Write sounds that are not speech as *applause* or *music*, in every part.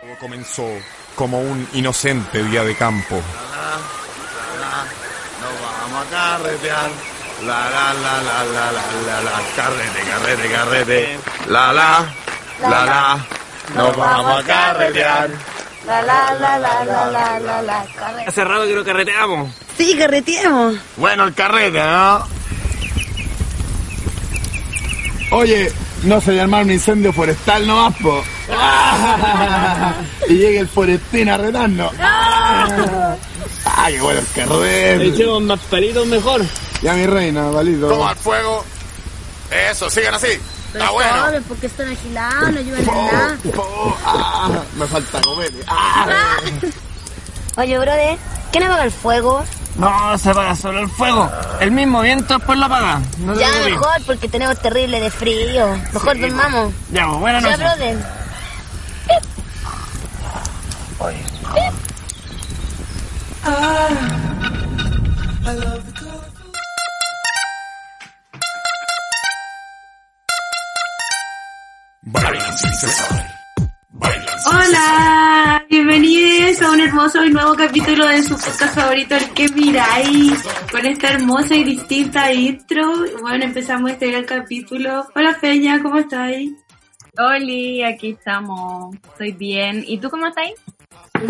Todo comenzó como un inocente día de campo. Nos vamos a carretear. La la la la la la la la carrete, carrete, carrete. La la la la. Nos vamos a carretear. La la la la la la la la carre- Hace rato que no carreteamos. Sí, carreteamos. Bueno, el carrete, ¿no? Oye, no se llama un incendio forestal nomás, po. *laughs* y llega el forestín a retarnos. ¡Ah, qué bueno el carrete! Echemos más palitos mejor. Ya mi reina, valito. Toma el fuego. Eso, sigan así. Está bueno. Porque están agilados, no ayudan en nada. Oh, ah, me falta comer. Ah. *laughs* Oye, brother, ¿quién apaga el fuego? No, se apaga solo el fuego. El mismo viento después lo apaga. No Ya mejor, porque tenemos terrible de frío. Mejor dormamos. Ya, pues, buenas Ya, noches. brother. Hola, bienvenidos a un hermoso y nuevo capítulo de su podcast favorito, El que miráis, con esta hermosa y distinta intro. Bueno, empezamos este gran capítulo. Hola Feña, ¿cómo estáis? Oli, aquí estamos. Estoy bien. ¿Y tú cómo estás?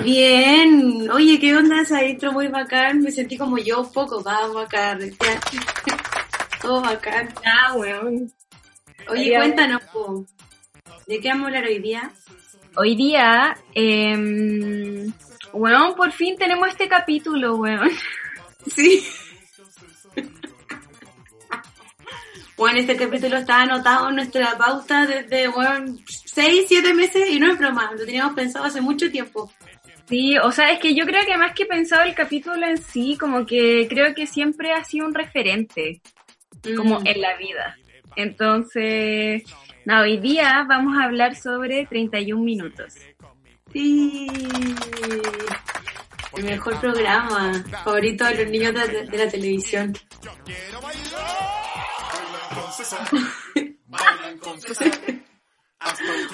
Bien, oye, ¿qué onda esa intro muy bacán? Me sentí como yo un poco, vamos acá, *laughs* todo bacán. Ah, weón. Oye, cuéntanos, po, ¿de qué vamos a hablar hoy día? Hoy día, eh, weón, por fin tenemos este capítulo, weón. *laughs* Sí. *laughs* Bueno, este capítulo está anotado en nuestra pauta desde, bueno, 6, 7 meses y no es broma, lo teníamos pensado hace mucho tiempo. Sí, o sea, es que yo creo que más que pensado el capítulo en sí, como que creo que siempre ha sido un referente, como Mm. en la vida. Entonces, nada, hoy día vamos a hablar sobre 31 minutos. Sí. El mejor programa favorito de los niños de, de la televisión.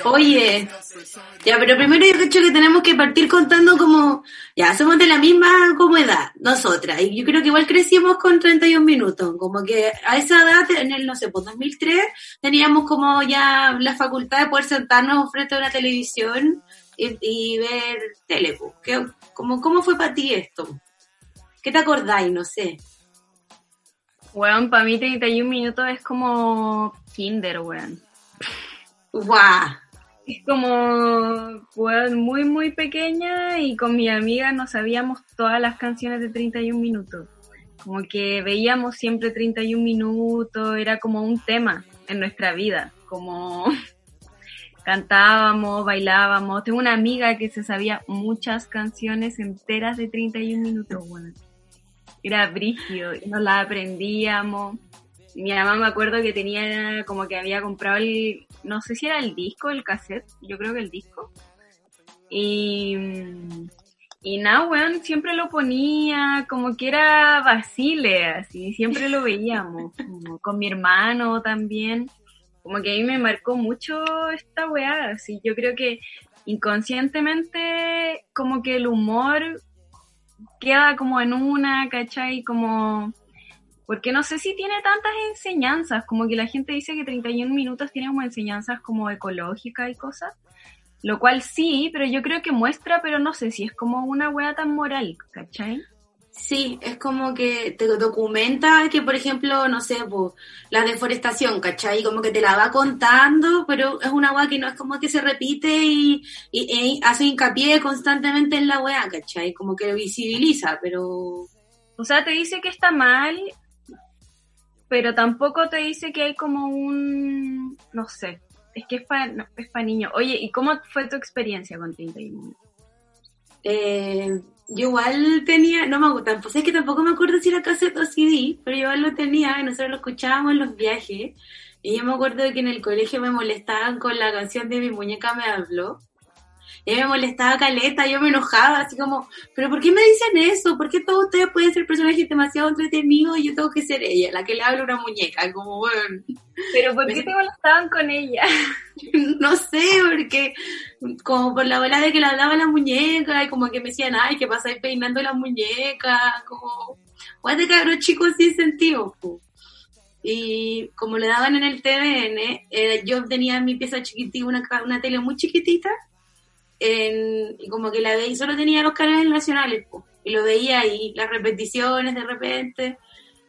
Oye, ya, pero primero yo creo que tenemos que partir contando como, ya, somos de la misma como edad, nosotras, y yo creo que igual crecimos con 31 minutos, como que a esa edad, en el, no sé, pues 2003, teníamos como ya la facultad de poder sentarnos frente a una televisión y, ver tele, pues. ¿Qué- como, ¿Cómo fue para ti esto? ¿Qué te acordáis? No sé. Weón, para mí 31 minutos es como kinder, weón. ¡Guau! Es como, weón, muy, muy pequeña y con mi amiga no sabíamos todas las canciones de 31 minutos. Como que veíamos siempre 31 minutos, era como un tema en nuestra vida. Como *laughs* cantábamos, bailábamos. Tengo una amiga que se sabía muchas canciones enteras de 31 minutos, weón. Era brigio y nos las aprendíamos. Mi mamá me acuerdo que tenía como que había comprado el, no sé si era el disco, el cassette, yo creo que el disco. Y, y nada, weón, siempre lo ponía como que era Basile, así, siempre lo veíamos, *laughs* como con mi hermano también. Como que a mí me marcó mucho esta weá, así, yo creo que inconscientemente como que el humor queda como en una, ¿cachai? Como porque no sé si tiene tantas enseñanzas, como que la gente dice que 31 minutos tiene como enseñanzas como ecológicas y cosas, lo cual sí, pero yo creo que muestra, pero no sé si es como una wea tan moral, ¿cachai? Sí, es como que te documenta que, por ejemplo, no sé, la deforestación, ¿cachai? Como que te la va contando, pero es una weá que no es como que se repite y, y- y hace hincapié constantemente en la weá, ¿cachai? Como que lo visibiliza, pero... O sea, te dice que está mal, pero tampoco te dice que hay como un, no sé, es que es para es pa niños. Oye, ¿y cómo fue tu experiencia con 31 minutos? Eh, yo igual tenía, no me acuerdo, tampoco, es que tampoco me acuerdo si era cassette o CD, pero yo igual lo tenía y nosotros lo escuchábamos en los viajes. Y yo me acuerdo de que en el colegio me molestaban con la canción de Mi muñeca me habló. Y me molestaba caleta, yo me enojaba, así como, pero ¿por qué me dicen eso? ¿Por qué todos ustedes pueden ser personajes demasiado entretenidos y yo tengo que ser ella, la que le habla a una muñeca? Como, bueno, Pero ¿por qué te molestaban con ella? *laughs* no sé, porque como por la bola de que le hablaba la muñeca y como que me decían, ay, ¿qué pasa ahí peinando la muñeca? Como, guate cabrón chicos sin sentido, po. Y como le daban en el TVN, eh, yo tenía en mi pieza chiquitita, una, una tele muy chiquitita, en- y como que la veía, y solo tenía los canales nacionales, po. y lo veía ahí, las repeticiones de repente,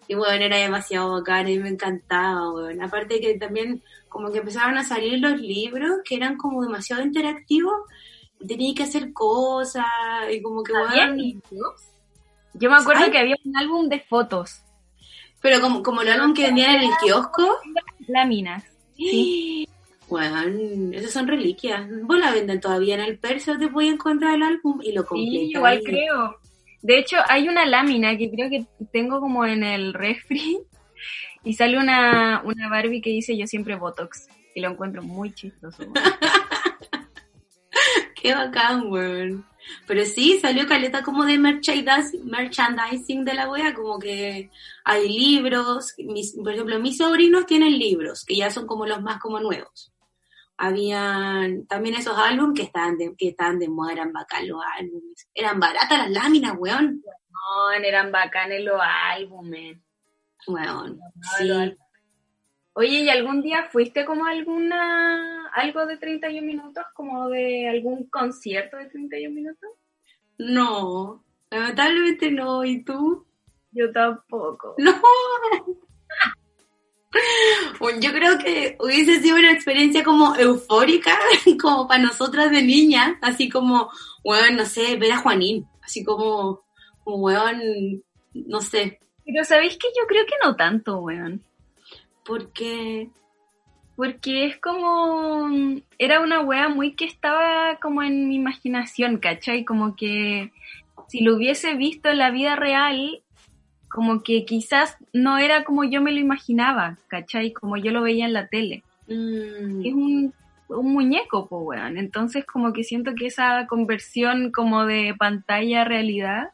y bueno, era demasiado bacán, y me encantaba, bueno. Aparte que también como que empezaron a salir los libros, que eran como demasiado interactivos, y tenía que hacer cosas, y como que, ¿Había bueno? Yo me acuerdo Ay. que había un álbum de fotos, pero como, como el álbum que vendían en el kiosco, láminas. Sí. Bueno, esas son reliquias. Vos la venden todavía en el Persa, te voy a encontrar el álbum y lo Sí, completas. igual creo. De hecho, hay una lámina que creo que tengo como en el refri *laughs* y sale una, una Barbie que dice yo siempre Botox y lo encuentro muy chistoso. *laughs* Qué bacán, weón. Pero sí, salió caleta como de merchandising, merchandising de la wea, como que hay libros, mis, por ejemplo, mis sobrinos tienen libros, que ya son como los más como nuevos. Habían también esos álbumes que estaban de, que estaban de moda, eran bacán los álbumes. Eran baratas las láminas, weón. No, eran bacanes los álbumes. Weón. Sí. Oye, ¿y algún día fuiste como a alguna, algo de 31 minutos, como de algún concierto de 31 minutos? No, lamentablemente no. ¿Y tú? Yo tampoco. No. *laughs* Yo creo que hubiese sido una experiencia como eufórica, *laughs* como para nosotras de niñas, así como, weón, no sé, ver a Juanín, así como, como weón, no sé, Pero ¿sabéis que yo creo que no tanto, weón? porque, Porque es como. Era una wea muy que estaba como en mi imaginación, ¿cachai? Como que si lo hubiese visto en la vida real, como que quizás no era como yo me lo imaginaba, ¿cachai? Como yo lo veía en la tele. mm, Es un, un muñeco, po, weón. Entonces, como que siento que esa conversión como de pantalla a realidad,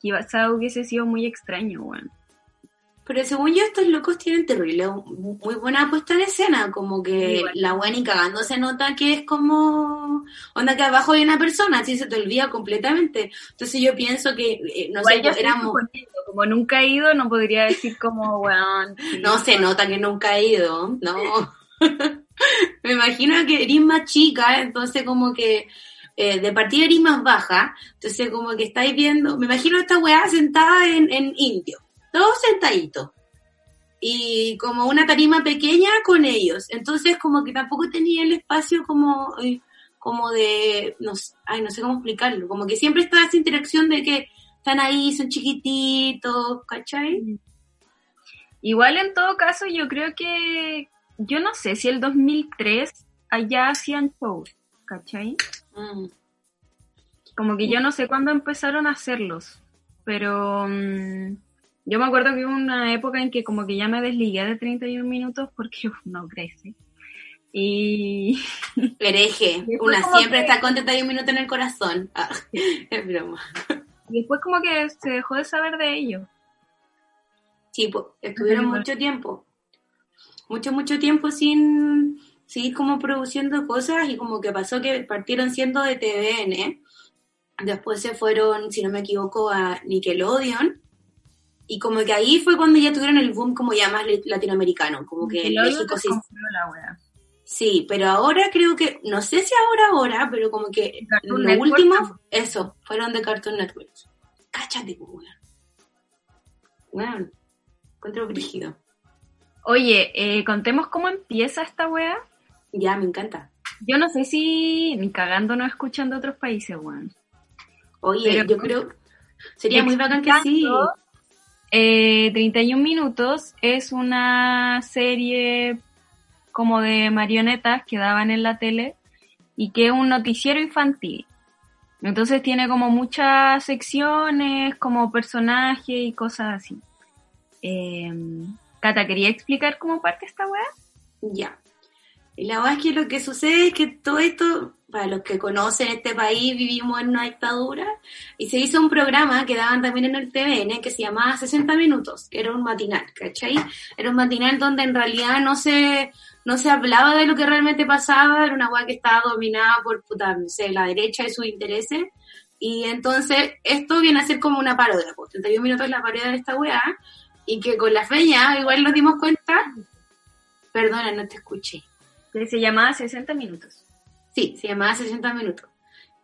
quizás hubiese sido muy extraño, weón. Pero según yo estos locos tienen terrible, muy buena puesta en escena, como que la weón y cagando se nota que es como, onda que abajo hay una persona, así se te olvida completamente. Entonces yo pienso que, eh, no sé, éramos... como nunca he ido, no podría decir como, weón. *laughs* No se nota que nunca he ido, no. *laughs* Me imagino que eres más chica, entonces como que eh, de partida eres más baja, entonces como que estáis viendo, me imagino esta weá sentada en, en indio, todos sentaditos. Y como una tarima pequeña con ellos, entonces como que tampoco tenía el espacio como, como de, no, ay, no sé cómo explicarlo, como que siempre está esa interacción de que están ahí, son chiquititos, ¿cachai? Igual en todo caso, yo creo que, yo no sé si el 2003 allá hacían shows, ¿cachai? Mm. Como que yo no sé cuándo empezaron a hacerlos, pero mm, yo me acuerdo que hubo una época en que como que ya me desligué de 31 minutos porque *laughs* uf, no crece. Y *laughs* Después una siempre que- está contenta y un minuto en el corazón. Ah, *laughs* es broma. y después como que se dejó de saber de ellos. Sí, pues, estuvieron mucho tiempo. Mucho, mucho tiempo sin seguir como produciendo cosas y como que pasó que partieron siendo de TVN. Después se fueron, si no me equivoco, a Nickelodeon. Y como que ahí fue cuando ya tuvieron el boom como ya más latinoamericano. Como que en Nickelodeon México les sí. la pero ahora creo que, no sé si ahora, ahora, pero como que lo Network último, eso, fueron de Cartoon Network. Cáchate, pues, weón. Weón, encuentro brígido. Oye, eh, contemos cómo empieza esta wea. Ya, me encanta. Yo no sé si ni cagando no escuchan de otros países, weón. Oye, Pero- yo creo, sería muy bacán que sí. Eh, 31 minutos es una serie como de marionetas que daban en la tele y que es un noticiero infantil. Entonces tiene como muchas secciones, como personajes y cosas así. Eh, Cata, ¿quería explicar cómo parte esta weá? Ya. Y la verdad es que lo que sucede es que todo esto para los que conocen este país, vivimos en una dictadura, y se hizo un programa que daban también en el TVN que se llamaba 60 Minutos, que era un matinal, ¿cachai? Era un matinal donde en realidad no se, no se hablaba de lo que realmente pasaba, era una weá que estaba dominada por, puta, no sé, la derecha y sus intereses, y entonces esto viene a ser como una parodia, pues 31 minutos la parodia de esta weá, y que con la feña igual nos dimos cuenta, perdona, no te escuché. Se llamaba 60 minutos. Sí, se llamaba 60 minutos.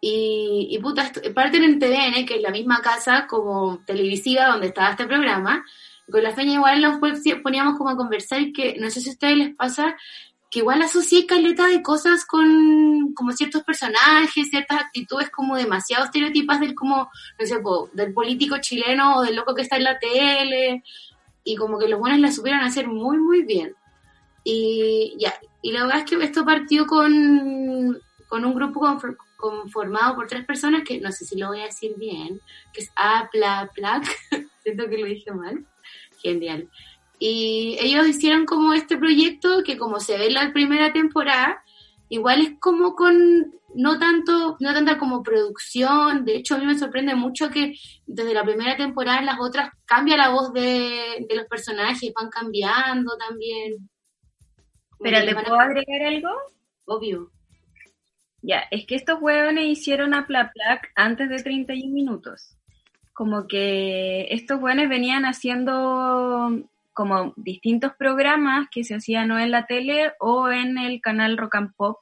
Y, puta, parten en TVN, que es la misma casa como televisiva donde estaba este programa. Con la feña igual nos pon- poníamos como a conversar y que no sé si a ustedes les pasa que igual asocié caleta de cosas con como ciertos personajes, ciertas actitudes como demasiado estereotipas del como, no sé, del político chileno o del loco que está en la tele y como que los buenos la supieron hacer muy muy bien. Y ya, y la verdad es que esto partió con, con un grupo confor- conformado por tres personas que no sé si lo voy a decir bien, que es Aplaplac, *laughs* siento que lo dije mal, genial. Y ellos hicieron como este proyecto que como se ve en la primera temporada, igual es como con no tanto, no tanta como producción, de hecho a mí me sorprende mucho que desde la primera temporada las otras cambia la voz de, de los personajes, van cambiando también. Pero ¿te a- puedo agregar algo? Obvio. Ya, es que estos hueones hicieron a Plaplac antes de 31 minutos. Como que estos hueones venían haciendo como distintos programas que se hacían o en la tele o en el canal Rock and Pop,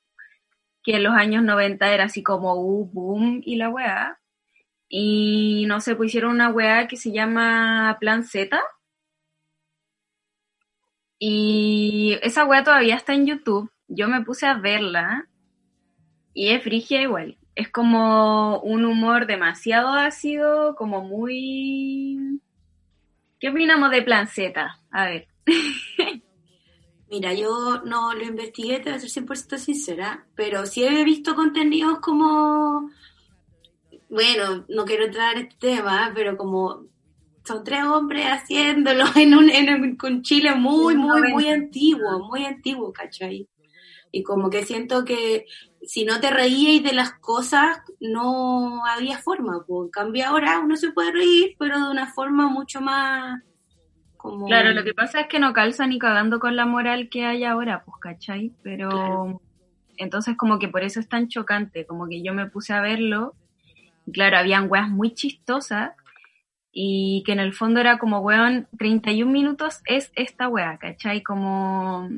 que en los años 90 era así como uh, boom y la weá. Y no sé, pues hicieron una weá que se llama Plan Z. Y esa weá todavía está en YouTube. Yo me puse a verla y es frigia igual. Es como un humor demasiado ácido, como muy... ¿Qué opinamos de Plan Z? A ver. *laughs* Mira, yo no lo investigué, te voy a ser 100% sincera, pero sí he visto contenidos como, bueno, no quiero entrar en este tema, pero como son tres hombres haciéndolo *laughs* en un, en un con Chile muy, muy, muy antiguo, muy antiguo, ¿cachai? Y como que siento que si no te reíais de las cosas, no había forma. Pues. En cambio ahora uno se puede reír, pero de una forma mucho más como... Claro, lo que pasa es que no calza ni cagando con la moral que hay ahora, pues, ¿cachai? Pero Claro. entonces como que por eso es tan chocante, como que yo me puse a verlo, y claro, habían weas muy chistosas, y que en el fondo era como, weón, 31 minutos es esta wea, ¿cachai? Como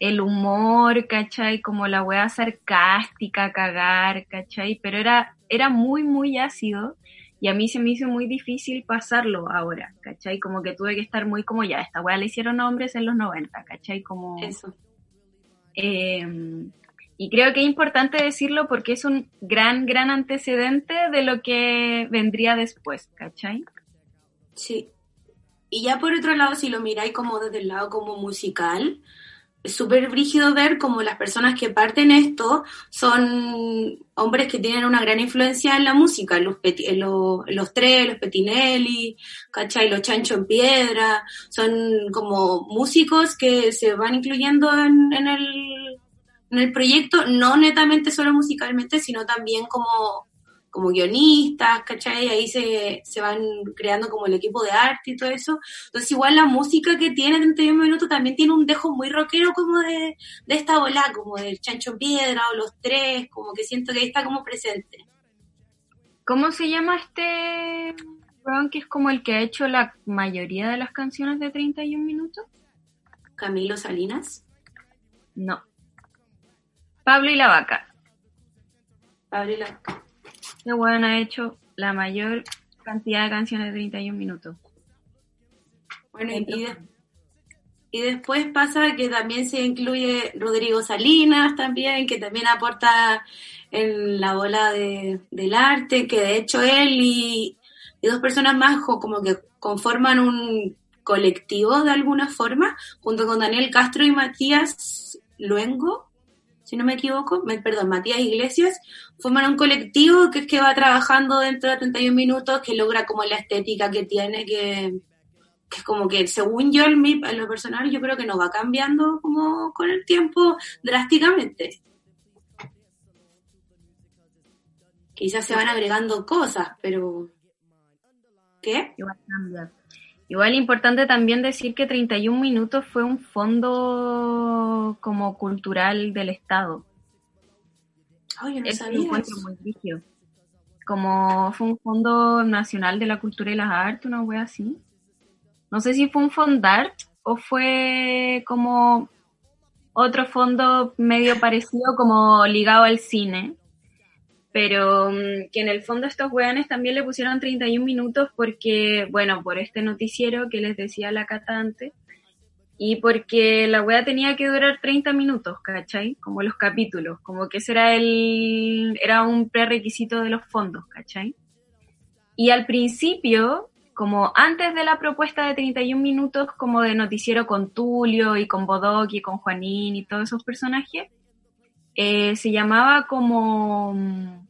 el humor, ¿cachai? Como la wea sarcástica, cagar, ¿cachai? Pero era, era muy, muy ácido y a mí se me hizo muy difícil pasarlo ahora, ¿cachai? Como que tuve que estar muy como ya, esta wea la hicieron hombres en los 90, ¿cachai? Como... Eso. Eh, y creo que es importante decirlo porque es un gran, gran antecedente de lo que vendría después, ¿cachai? Sí. Y ya por otro lado, si lo miráis como desde el lado como musical, es súper brígido ver como las personas que parten esto son hombres que tienen una gran influencia en la música, los, los, los tres, los Petinelli, ¿cachai? Los Chancho en Piedra, son como músicos que se van incluyendo en, en el, en el proyecto, no netamente solo musicalmente, sino también como como guionistas, ¿cachai? Ahí se, se van creando como el equipo de arte y todo eso. Entonces igual la música que tiene 31 minutos también tiene un dejo muy rockero como de, de esta bola, como del Chancho Piedra o los tres, como que siento que ahí está como presente. ¿Cómo se llama este weón que es como el que ha hecho la mayoría de las canciones de 31 minutos? Camilo Salinas, No. Pablo y la vaca. Pablo y la- Este weón ha hecho la mayor cantidad de canciones de 31 minutos. Bueno, y, de- y después pasa que también se incluye Rodrigo Salinas también, que también aporta en la bola de, del arte, que de hecho él y, y dos personas más como que conforman un colectivo de alguna forma, junto con Daniel Castro y Matías Luengo, si no me equivoco, me- perdón, Matías Iglesias, forman un colectivo que es que va trabajando dentro de 31 minutos, que logra como la estética que tiene, que, es como que según yo en, mi, en lo personal yo creo que no va cambiando como con el tiempo drásticamente. Quizás se van agregando cosas, pero... ¿Qué? Igual cambia. Igual importante también decir que 31 minutos fue un fondo como cultural del Estado. Ay, yo no lo sabía encuentro eso. muy brígido. Como fue un fondo nacional de la cultura y las artes, una wea así. No sé si fue un fondart o fue como otro fondo medio parecido como ligado al cine. Pero mm, que en el fondo estos weones también le pusieron 31 minutos porque, bueno, por este noticiero que les decía la Cata antes, y porque la wea tenía que durar 30 minutos, ¿cachai? Como los capítulos, como que ese era el, era un prerequisito de los fondos, ¿cachai? Y al principio, como antes de la propuesta de 31 minutos, como de noticiero con Tulio y con Bodoc y con Juanín y todos esos personajes, eh, se llamaba como, mm,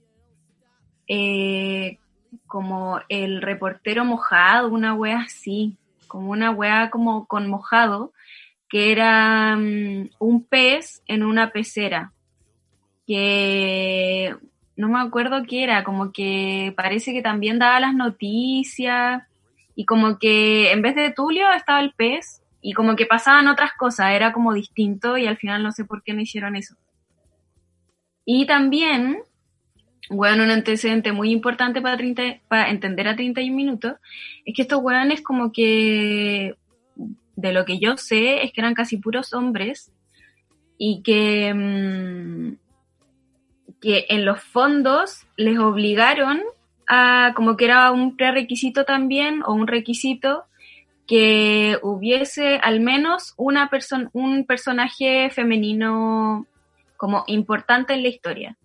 eh, como el reportero mojado, una wea así, como una wea como con mojado, que era mm, un pez en una pecera, que no me acuerdo qué era, como que parece que también daba las noticias y como que en vez de Tulio estaba el pez y como que pasaban otras cosas, era como distinto y al final no sé por qué no hicieron eso. Y también, bueno, un antecedente muy importante para, 30 para entender a 31 minutos, es que estos weones como que, de lo que yo sé, es que eran casi puros hombres y que, mm, que en los fondos les obligaron a, como que era un prerequisito también, o un requisito, que hubiese al menos una persona, un personaje femenino como importante en la historia.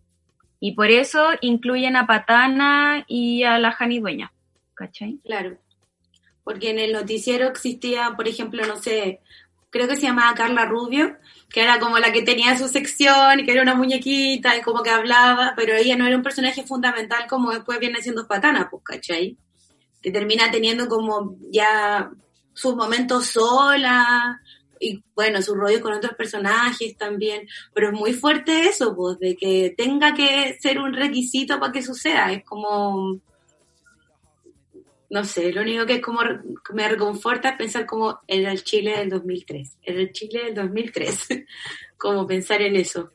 Y por eso incluyen a Patana y a la Jani Dueña. ¿Cachai? Claro. Porque en el noticiero existía, por ejemplo, no sé, creo que se llamaba Carla Rubio, que era como la que tenía su sección, y que era una muñequita y como que hablaba, pero ella no era un personaje fundamental como después viene siendo Patana, pues, ¿cachai? Que termina teniendo como ya sus momentos sola y bueno, su rollo con otros personajes también, pero es muy fuerte eso, pues, de que tenga que ser un requisito para que suceda, es como no sé, lo único que es como me reconforta es pensar como en el Chile del 2003, en el Chile del 2003, *laughs* como pensar en eso.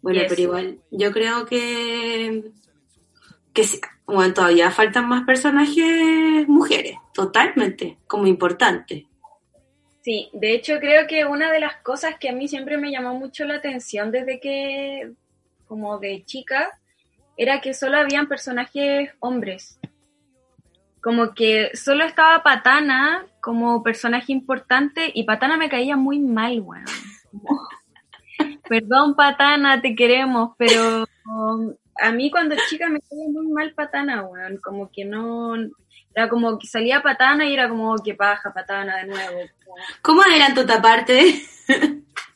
Bueno, Yes. pero igual, yo creo que, que sí, bueno, todavía faltan más personajes mujeres, totalmente, como importante. Sí, de hecho creo que una de las cosas que a mí siempre me llamó mucho la atención desde que, como de chica, era que solo habían personajes hombres. Como que solo estaba Patana como personaje importante y Patana me caía muy mal, weón. *laughs* Como, Perdón, Patana, te queremos, pero um, a mí cuando chica me caía muy mal Patana, weón. Como que no... Era como que salía Patana y era como que paja Patana de nuevo. como- ¿Cómo adelanto otra parte?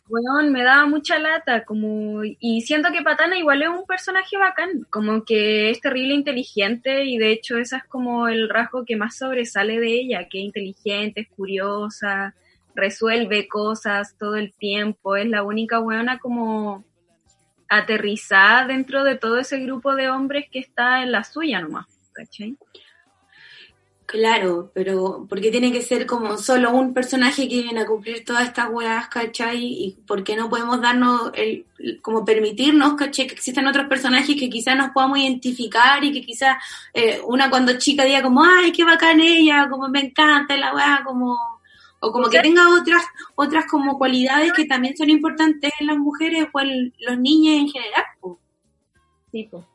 Weón, me daba mucha lata, como, y siento que Patana igual es un personaje bacán, como que es terrible inteligente, y de hecho ese es como el rasgo que más sobresale de ella, que es inteligente, es curiosa, resuelve cosas todo el tiempo, es la única weona como aterrizada dentro de todo ese grupo de hombres que está en la suya nomás, ¿cachai? Claro, pero porque tiene que ser como solo un personaje que viene a cumplir todas estas weas, ¿cachai? Y por qué no podemos darnos, el, como permitirnos, ¿cachai? Que existan otros personajes que quizás nos podamos identificar y que quizás eh, una cuando chica diga como, ay, qué bacán ella, como me encanta la wea, como, o como que tenga otras, otras como cualidades que también son importantes en las mujeres o en los niños en general, po, Tipo.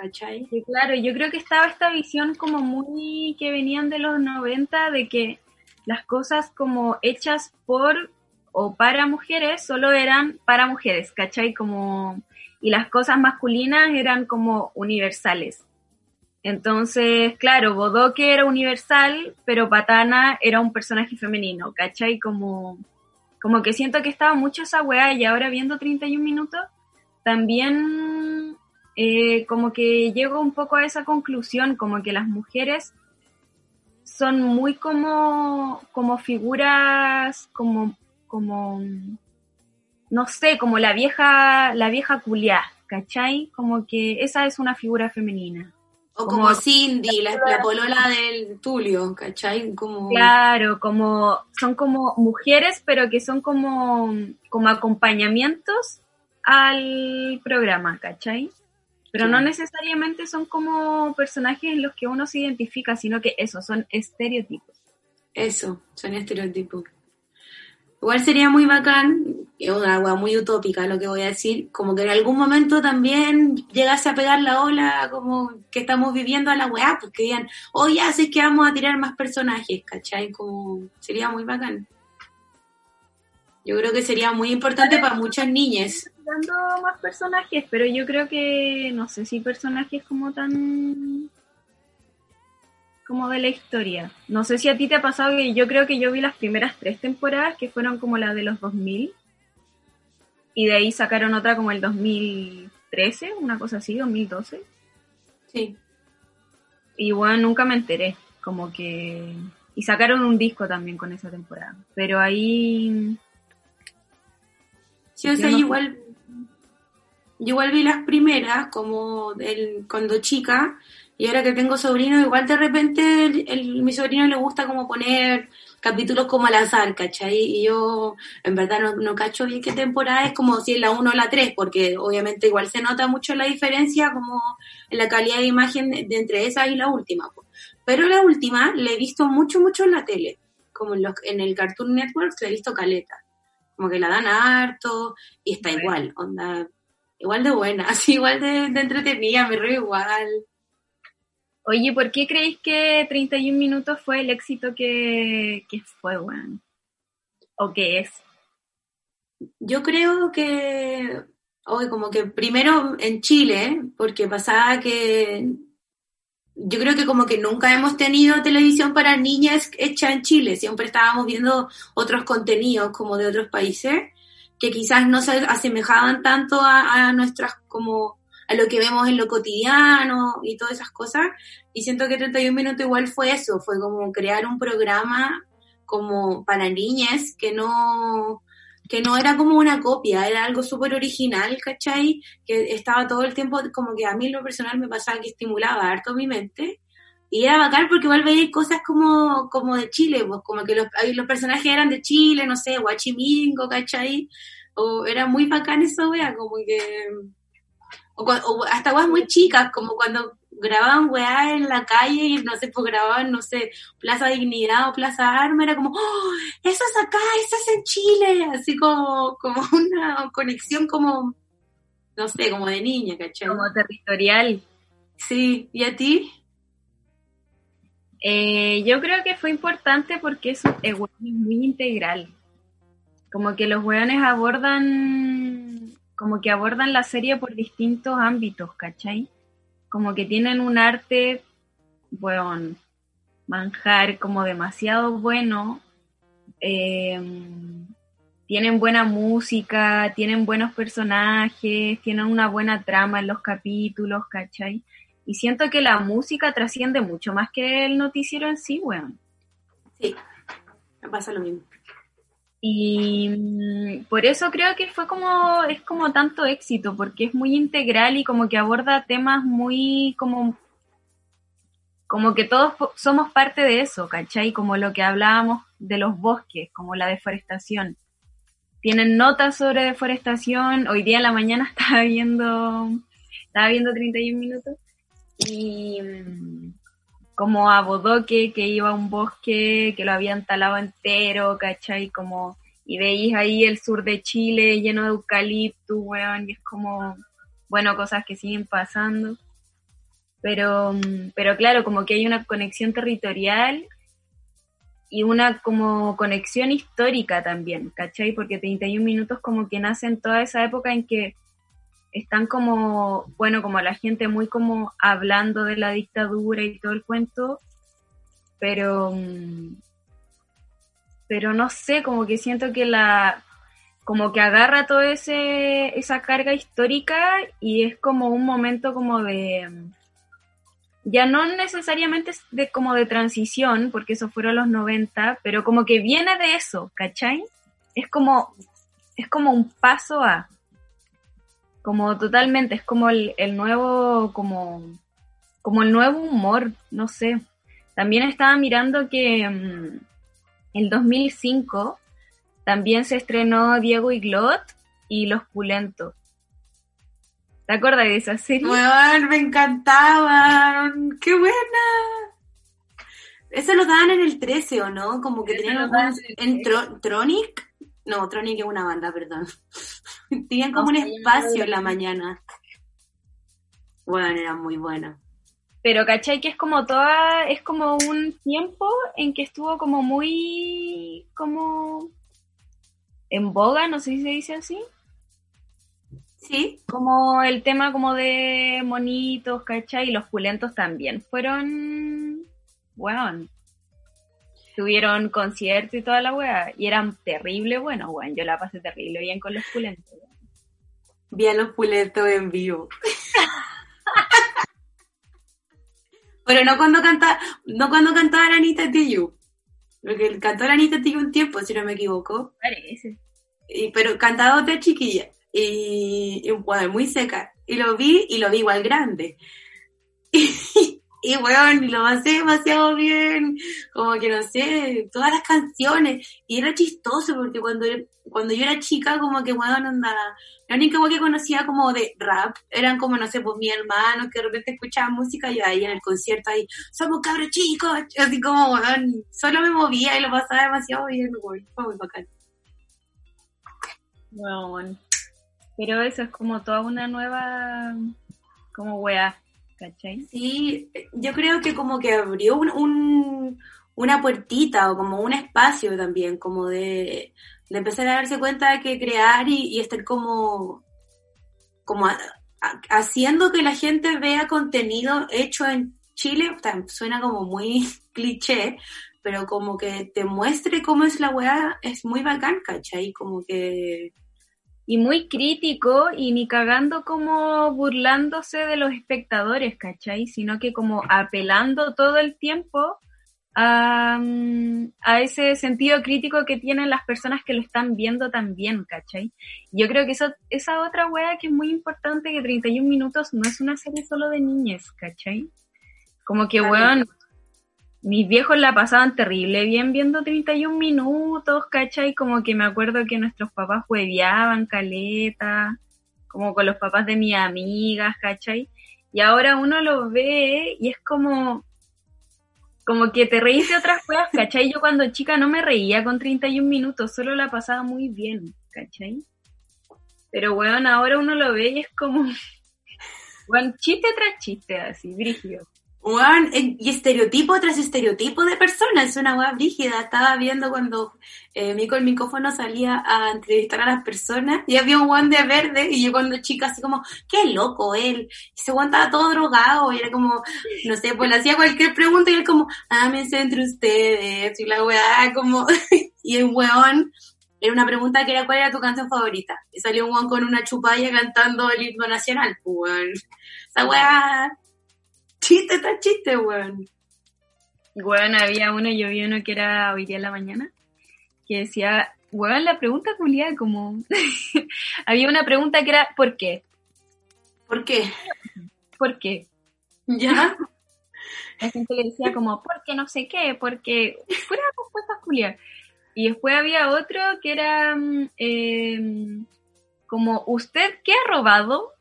¿cachai? Sí, claro, yo creo que estaba esta visión como muy que venían de los 90 de que las cosas como hechas por o para mujeres solo eran para mujeres, ¿cachai? Como, y las cosas masculinas eran como universales. Entonces, claro, Bodoque era universal, pero Patana era un personaje femenino, ¿cachai? Como, como que siento que estaba mucho esa weá y ahora viendo 31 minutos, también eh, como que llego un poco a esa conclusión, como que las mujeres son muy como, como figuras, como, como, no sé, como la vieja, la vieja culiá, ¿cachai? Como que esa es una figura femenina. O como, Como- Cindy, la, la polola del Tulio, ¿cachai? Como... Claro, como son como mujeres, pero que son como, como acompañamientos al programa, ¿cachai? Pero no necesariamente son como personajes en los que uno se identifica, sino que eso, son estereotipos. Eso, son estereotipos. Igual sería muy bacán, es una agua muy utópica lo que voy a decir, como que en algún momento también llegase a pegar la ola como que estamos viviendo a la weá, pues que digan, oh ya sé que vamos a tirar más personajes, ¿cachai? Como sería muy bacán. Yo creo que sería muy importante para muchas niñas. Dando más personajes, pero yo creo que no sé si personajes como tan como de la historia. No sé si a ti te ha pasado que yo creo que yo vi las primeras tres temporadas que fueron como la de los 2000 y de ahí sacaron otra como el 2013, una cosa así, 2012. Sí. Y bueno, nunca me enteré, como que... Y sacaron un disco también con esa temporada. Pero ahí... Sí, o sea, Yo no- yo igual, yo igual vi las primeras como el, cuando chica y ahora que tengo sobrino, igual de repente el, el- mi sobrino le gusta como poner capítulos como al azar, ¿cachai? Y yo en verdad no, no cacho bien qué temporada es como si es la 1 o la 3, porque obviamente igual se nota mucho la diferencia como en la calidad de imagen de, de entre esas y la última. Pero la última la he visto mucho, mucho en la tele, como en, los, en el Cartoon Network la he visto caleta como que la dan harto y está igual, onda, igual de buena, *laughs* así igual de, de entretenida, me río igual. Oye, ¿por qué creéis que 31 minutos fue el éxito que, fue, weón? ¿O que es? Yo creo que, hoy como que primero en Chile, porque pasaba que yo creo que como que nunca hemos tenido televisión para niñas hecha en Chile, siempre estábamos viendo otros contenidos como de otros países que quizás no se asemejaban tanto a nuestras como a lo que vemos en lo cotidiano y todas esas cosas y siento que 31 minutos igual fue eso, fue como crear un programa como para niñas que no que no era como una copia, era algo súper original, ¿cachai? Que estaba todo el tiempo, como que a mí lo personal me pasaba que estimulaba harto mi mente. Y era bacán porque igual veía cosas como, como de Chile, pues como que los, los personajes eran de Chile, no sé, Huachimingo, ¿cachai? O era muy bacán eso, wea, como que... O, cua- o hasta weas muy chicas, como cuando grababan weá en la calle y no sé, pues grababan, no sé, Plaza Dignidad o Plaza Arma, era como, ¡oh! Eso es acá, eso es en Chile, así como, como *laughs* una conexión como, no sé, como de niña, ¿cachai? Como territorial. Sí, ¿y a ti? Eh, yo creo que fue importante porque es, es muy integral. Como que los weones abordan, como que abordan la serie por distintos ámbitos, ¿cachai? Como que tienen un arte, weón, manjar como demasiado bueno. eh, tienen buena música, tienen buenos personajes, tienen una buena trama en los capítulos, ¿cachai? Y siento que la música trasciende mucho más que el noticiero en sí, weón. Sí, me pasa lo mismo. Y mm, por eso creo que fue como, es como tanto éxito, porque es muy integral y como que aborda temas muy como, como que todos somos parte de eso, ¿cachai? Como lo que hablábamos de los bosques, como la deforestación. Tienen notas sobre deforestación. Hoy día en la mañana *laughs* estaba viendo, estaba viendo 31 minutos y mm, como a Bodoque que iba a un bosque que lo habían talado entero, ¿cachai? Como, y veis ahí el sur de Chile lleno de eucaliptus, weón, y es como, bueno, cosas que siguen pasando. Pero, pero claro, como que hay una conexión territorial y una como conexión histórica también, ¿cachai? Porque 31 minutos como que nace en toda esa época en que están como, bueno, como la gente muy como hablando de la dictadura y todo el cuento, pero, mm, pero no sé, como que siento que la, como que agarra ese, esa carga histórica y es como un momento como de, mm, ya no necesariamente es de como de transición, porque eso fueron los 90, pero como que viene de eso, ¿cachai? Es como, es como un paso a, como totalmente, es como el, el nuevo, como, como el nuevo humor, no sé. También estaba mirando que mm, el 2005 también se estrenó Diego y Glot y Los Pulentos. ¿Te acuerdas de esa serie? Weón, me encantaban. ¡Qué buena! Eso lo daban en el 13, ¿o no? Como que tenían el ¿En Tro- Tronic? No, Tronic es una banda, perdón. *laughs* Tenían como No, un espacio en la mañana. Bueno, era muy buena. Pero ¿cachai? Que es como toda, es como un tiempo en que estuvo como muy, como en boga, no sé si se dice así. ¿Sí? Como el tema como de monitos, ¿cachai? Y los pulentos también fueron, bueno, tuvieron concierto y toda la wea, y eran terrible bueno, weón, yo la pasé terrible bien con los pulentos. weón. Vi a los pulentos en vivo. *laughs* Pero no cuando canta, no cuando cantaba la Anita Tijoux. Porque cantó la Anita Tijoux un tiempo, si no me equivoco. Parece. Y, pero cantaba otra chiquilla. Y, y bueno, muy seca. Y lo vi, y lo vi igual grande. *laughs* Y, y y lo pasé demasiado bien. Como que no sé, todas las canciones. Y era chistoso porque cuando, cuando yo era chica, como que weón andaba. La única que conocía como de rap eran como, no sé, pues mi hermano que de repente escuchaba música y yo ahí en el concierto ahí, somos cabros chicos. Así como, weón, solo me movía y lo pasaba demasiado bien, weón. Fue muy bacán. Weón. Pero eso es como toda una nueva, como wea, Sí, yo creo que como que abrió un, un- una puertita o como un espacio también, como de, de empezar a darse cuenta de que crear y, estar como, como haciendo que la gente vea contenido hecho en Chile, o sea, suena como muy *laughs* cliché, pero como que te muestre cómo es la weá, es muy bacán, ¿cachai? Como que... Y muy crítico y ni cagando como burlándose de los espectadores, ¿cachai? Sino que como apelando todo el tiempo a, mm, a ese sentido crítico que tienen las personas que lo están viendo también, ¿cachai? Yo creo que eso, esa otra wea que es muy importante, que 31 minutos no es una serie solo de niñes, ¿cachai? Como que, weón, mis viejos la pasaban terrible bien viendo 31 minutos, ¿cachai? Como que me acuerdo que nuestros papás hueveaban caleta, como con los papás de mis amigas, ¿cachai? Y ahora uno lo ve y es como, como que te reís de otras cosas, ¿cachai? Yo cuando chica no me reía con 31 minutos, solo la pasaba muy bien, ¿cachai? Pero weón, ahora uno lo ve y es como, *laughs* weón, chiste tras chiste, así, brígido. En- y estereotipo tras estereotipo de personas, es una weá brígida. Estaba viendo cuando eh, Mico el micrófono salía a entrevistar a las personas y había un weón de verde y yo cuando chica así como, qué loco él. Y weón estaba todo drogado y era como, no sé, pues le hacía cualquier pregunta y él como, ámense entre ustedes y la weá como, *laughs* y el weón era una pregunta que era cuál era tu canción favorita. Y salió un weón con una chupalla cantando el himno nacional, pues weón. Esa weá chiste tras chiste, weón. Weón, había uno, yo vi uno que era hoy día en la mañana, que decía, weón, la pregunta culiada, como, *laughs* había una pregunta que era, ¿por qué? ¿Por qué? ¿Por qué? ¿Ya? *laughs* La gente le decía como, ¿por qué no sé qué? Porque fuera respuestas culiadas. Y después había otro que era mm, eh, como, ¿usted qué ha robado?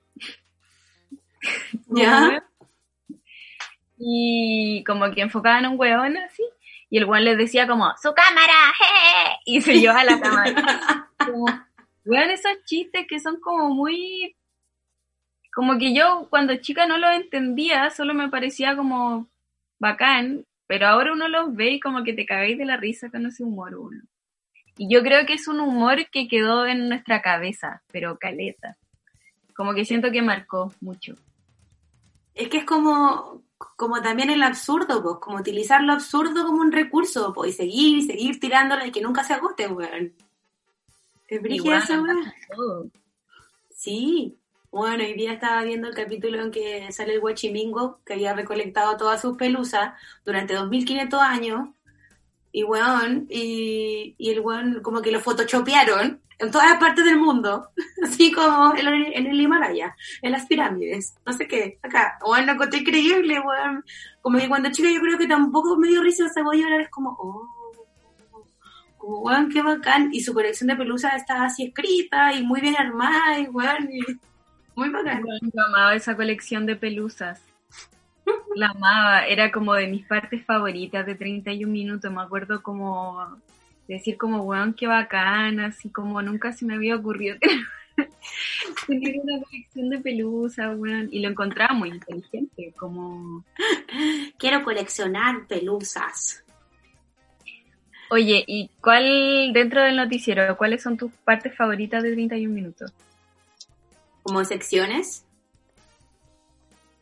¿Ya? Y como que enfocaban a un weón así, y el weón les decía como, ¡su cámara! Y se lleva la *laughs* cámara. Como, weón, esos chistes que son como muy... Como que yo cuando chica no los entendía, solo me parecía como bacán, pero ahora uno los ve y como que te cagáis de la risa con ese humor uno. Y yo creo que es un humor que quedó en nuestra cabeza, pero caleta. Como que siento que marcó mucho. Es que es como, como también el absurdo, pues, como utilizar lo absurdo como un recurso, pues, y seguir, y seguir tirándole y que nunca se agote, weón. Es brígida esa todo. Sí. Bueno, hoy día estaba viendo el capítulo en que sale el guachimingo, que había recolectado todas sus pelusas durante 2500 años. Y weón, y, y el weón como que lo photoshopearon en todas partes del mundo, *laughs* así como en, el- Himalaya, en las pirámides, no sé qué, acá. Bueno, lo increíble, weón. Como que cuando chica yo creo que tampoco me dio risa esa weá, ahora es como, oh, como, weón, qué bacán. Y su colección de pelusas está así escrita y muy bien armada, y weón, y muy bacán. Yo amaba esa colección de pelusas. La amaba, era como de mis partes favoritas de 31 minutos. Me acuerdo como decir como, weón, qué bacán, así como nunca se me había ocurrido *laughs* tener una colección de pelusas, weón. Y lo encontraba muy inteligente, como... *laughs* Quiero coleccionar pelusas. Oye, ¿y cuál, dentro del noticiero, cuáles son tus partes favoritas de 31 minutos? como secciones.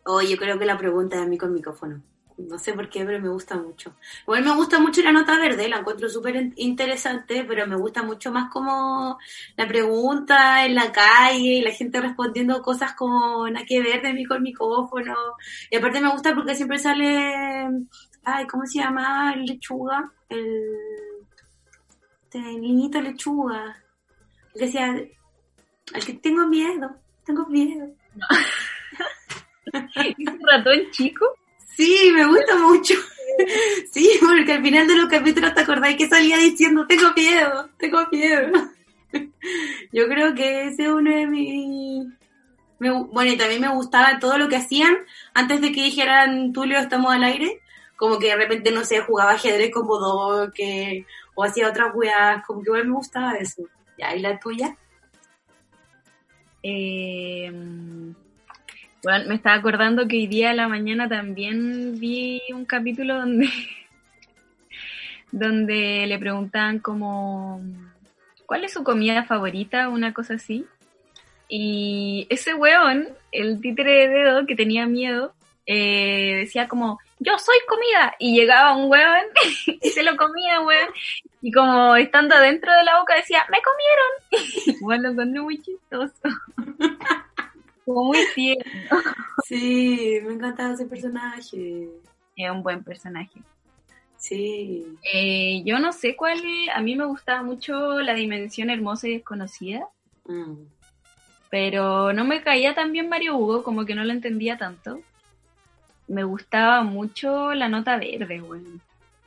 O yo creo que la pregunta es a mí con micrófono. No sé por qué, pero me gusta mucho. Igual me gusta mucho la nota verde, la encuentro súper in- interesante, pero me gusta mucho más como la pregunta en la calle y la gente respondiendo cosas como nada que ver de mí con micrófono. Y aparte me gusta porque siempre sale, ay, ¿cómo se llama? El lechuga, el, este, el niñito lechuga. El que decía, que tengo miedo, tengo miedo. *laughs* ¿Ese ratón chico? Sí, me gusta mucho. *laughs* Sí, porque al final de los capítulos te acordáis que salía diciendo, tengo miedo, tengo miedo. *laughs* Yo creo que ese es uno de mis... me bueno, y también me gustaba todo lo que hacían antes de que dijeran, Tulio, estamos al aire. Como que de repente, no sé, jugaba ajedrez como dos, que... o hacía otras weas, como que igual me gustaba eso. Ya, ¿y la tuya? Eh, me estaba acordando que hoy día a la mañana también vi un capítulo donde, *laughs* donde le preguntaban como ¿cuál es su comida favorita? Una cosa así. Y ese weón, el títere de dedo que tenía miedo, eh, decía como, yo soy comida. Y llegaba un weón *laughs* y se lo comía, weón. Y como estando adentro de la boca decía, me comieron. Bueno, lo encontré muy chistoso. *laughs* Muy tierno. Sí, me encantaba ese personaje. Es un buen personaje. Sí. Eh, yo no sé cuál a mí me gustaba mucho la dimensión hermosa y desconocida, Mm. pero no me caía tan bien Mario Hugo, como que no lo entendía tanto. Me gustaba mucho la nota verde, weón.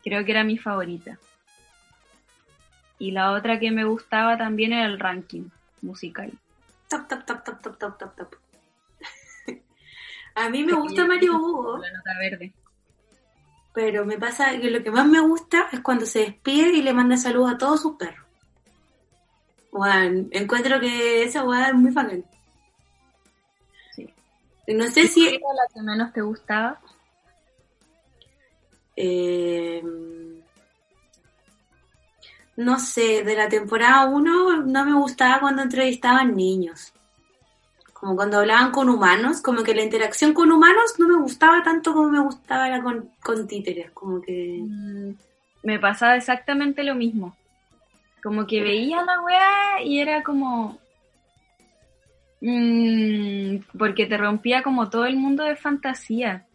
Creo que era mi favorita. Y la otra que me gustaba también era el ranking musical. Top, top, top, top, top, top, top, top. A mí me gusta Mario Hugo, La nota verde. pero me pasa que lo que más me gusta es cuando se despide y le manda saludos a todos sus perros. Bueno, encuentro que esa weá es muy bacán. Sí. No sé si... ¿Cuál era la que menos te gustaba? eh, no sé, de la temporada 1 no me gustaba cuando entrevistaban niños. Como cuando hablaban con humanos, como que la interacción con humanos no me gustaba tanto como me gustaba la con, con títeres. Como que... Mm, me pasaba exactamente lo mismo. Como que veía la weá y era como. mm, porque te rompía como todo el mundo de fantasía.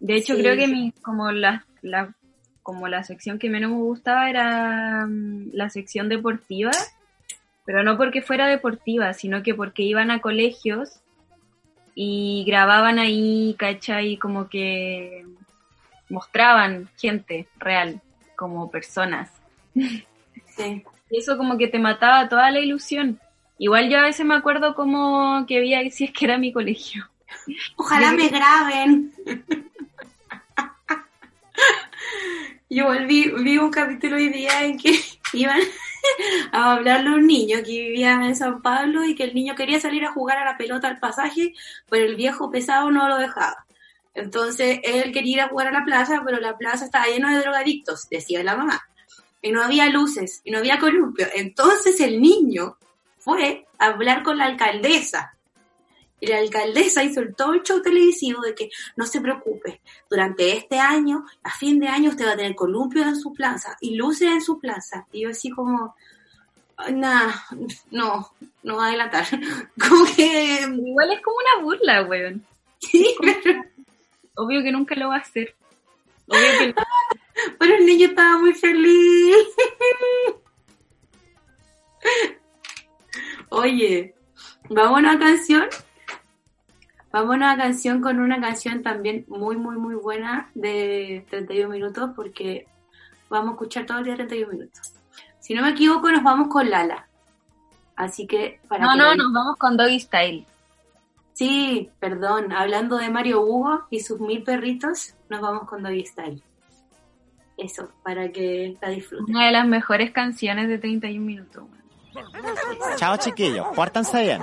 De hecho, Sí. creo que mi, como la, la, como la sección que menos me gustaba era mm, la sección deportiva, pero no porque fuera deportiva, sino que porque iban a colegios y grababan ahí, ¿cachai? Como que mostraban gente real, como personas. Sí. Y eso como que te mataba toda la ilusión. Igual yo a veces me acuerdo como que había si es que era mi colegio. Ojalá me graben. *laughs* Yo vi, vi un capítulo hoy día en que iban *laughs* a hablarle a un niño que vivía en San Pablo y que el niño quería salir a jugar a la pelota al pasaje, pero el viejo pesado no lo dejaba. Entonces él quería ir a jugar a la plaza, pero la plaza estaba llena de drogadictos, decía la mamá. Y no había luces, y no había columpio. Entonces el niño fue a hablar con la alcaldesa. Y la alcaldesa hizo el todo el show televisivo de que no se preocupe, durante este año, a fin de año, usted va a tener columpios en su plaza y luces en su plaza. Y yo así como, "Ay, nada, no, no va a adelantar. *laughs* Como que, Igual es como una burla, weón. sí, pero, Obvio que nunca lo va a hacer. Obvio que *laughs* pero el niño estaba muy feliz. *laughs* Oye, vámonos a canción. Vámonos a canción con una canción también muy, muy, muy buena de 31 minutos porque vamos a escuchar todo el día 31 minutos. Si no me equivoco, nos vamos con Lala. Así que para No, que no, la- nos vamos con Doggy Style. Sí, perdón, hablando de Mario Hugo y sus mil perritos, nos vamos con Doggy Style. Eso, para que la disfruten. Una de las mejores canciones de 31 minutos. Chao chiquillos, pórtense bien.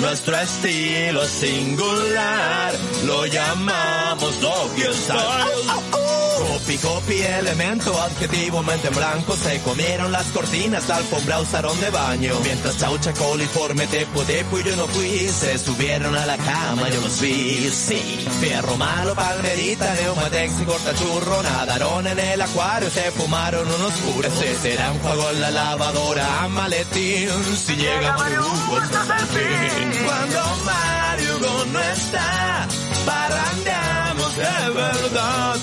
Nuestro estilo es singular, lo llamamos Style. Copy, copy, elemento, adjetivo, mente en blanco. Se comieron las cortinas, la alfombra usaron de baño. Mientras chaucha, coliforme, tepo, tepo y yo no fui. Se subieron a la cama, yo los vi. Sí, fierro malo, palmerita, neumatex y cortachurro. Nadaron en el acuario, se fumaron unos puros. Ese será un juego en la lavadora, maletín. Si llega el fin. Cuando Mario no está, parrandeamos de verdad.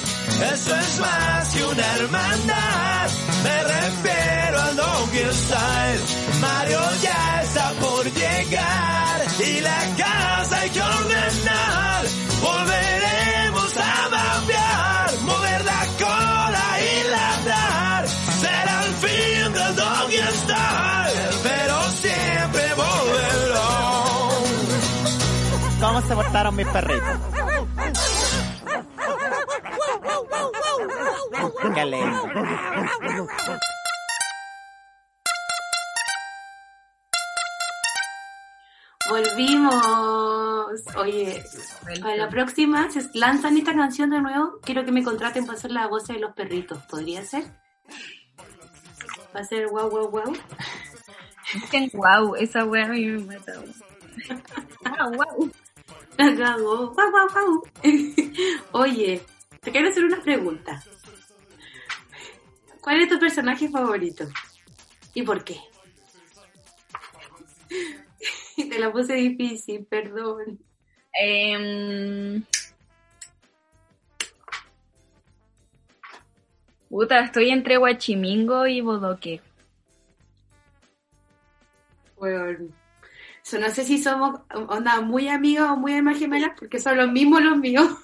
Eso es más que una hermandad. Me refiero al Doggy Style. Mario ya está por llegar y la casa hay que ordenar. Volveremos a babear, mover la cola y ladrar. Será el fin del Doggy Style, ¿Cómo se portaron mis perritos? Qué lindo. Volvimos. Oye, para la próxima, si lanzan esta canción de nuevo, quiero que me contraten para hacer la voz de los perritos. ¿Podría ser? ¿Va a ser guau, guau, guau? Dicen wow, esa wea a mí me mata. *laughs* Wow, wow. *laughs* La cago. Guau, guau, guau. *laughs* Oye, te quiero hacer una pregunta. ¿Cuál es tu personaje favorito? ¿Y por qué? *laughs* Te la puse difícil, perdón. Em, Puta, estoy entre Guachimingo y Bodoque. Bueno, so, no sé si somos onda muy amigas o muy almas gemelas porque son los mismos los míos. *laughs*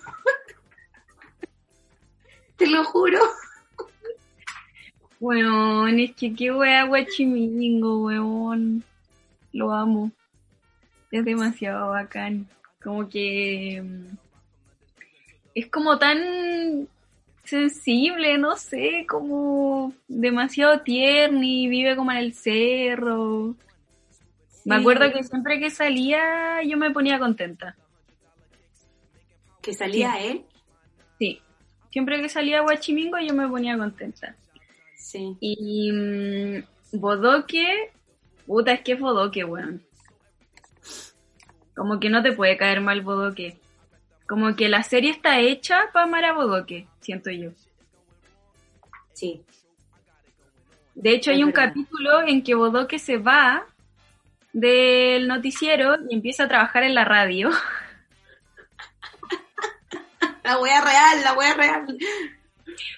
Te lo juro. Weón, es que qué wea Guachimingo, weón. Lo amo. Es demasiado bacán. Como que... mm, Es como tan sensible, no sé, como demasiado tierno y vive como en el cerro. Me acuerdo que siempre que salía yo me ponía contenta. Que salía él. Sí. Siempre que salía Guachimingo yo me ponía contenta. Sí. Y mm, Bodoque, puta, es que es Bodoque, weón. Como que no te puede caer mal Bodoque. Como que la serie está hecha para amar a Bodoque, siento yo. Sí. De hecho, Es hay un verdad. capítulo en que Bodoque se va del noticiero y empieza a trabajar en la radio. *laughs* La wea real, la wea real.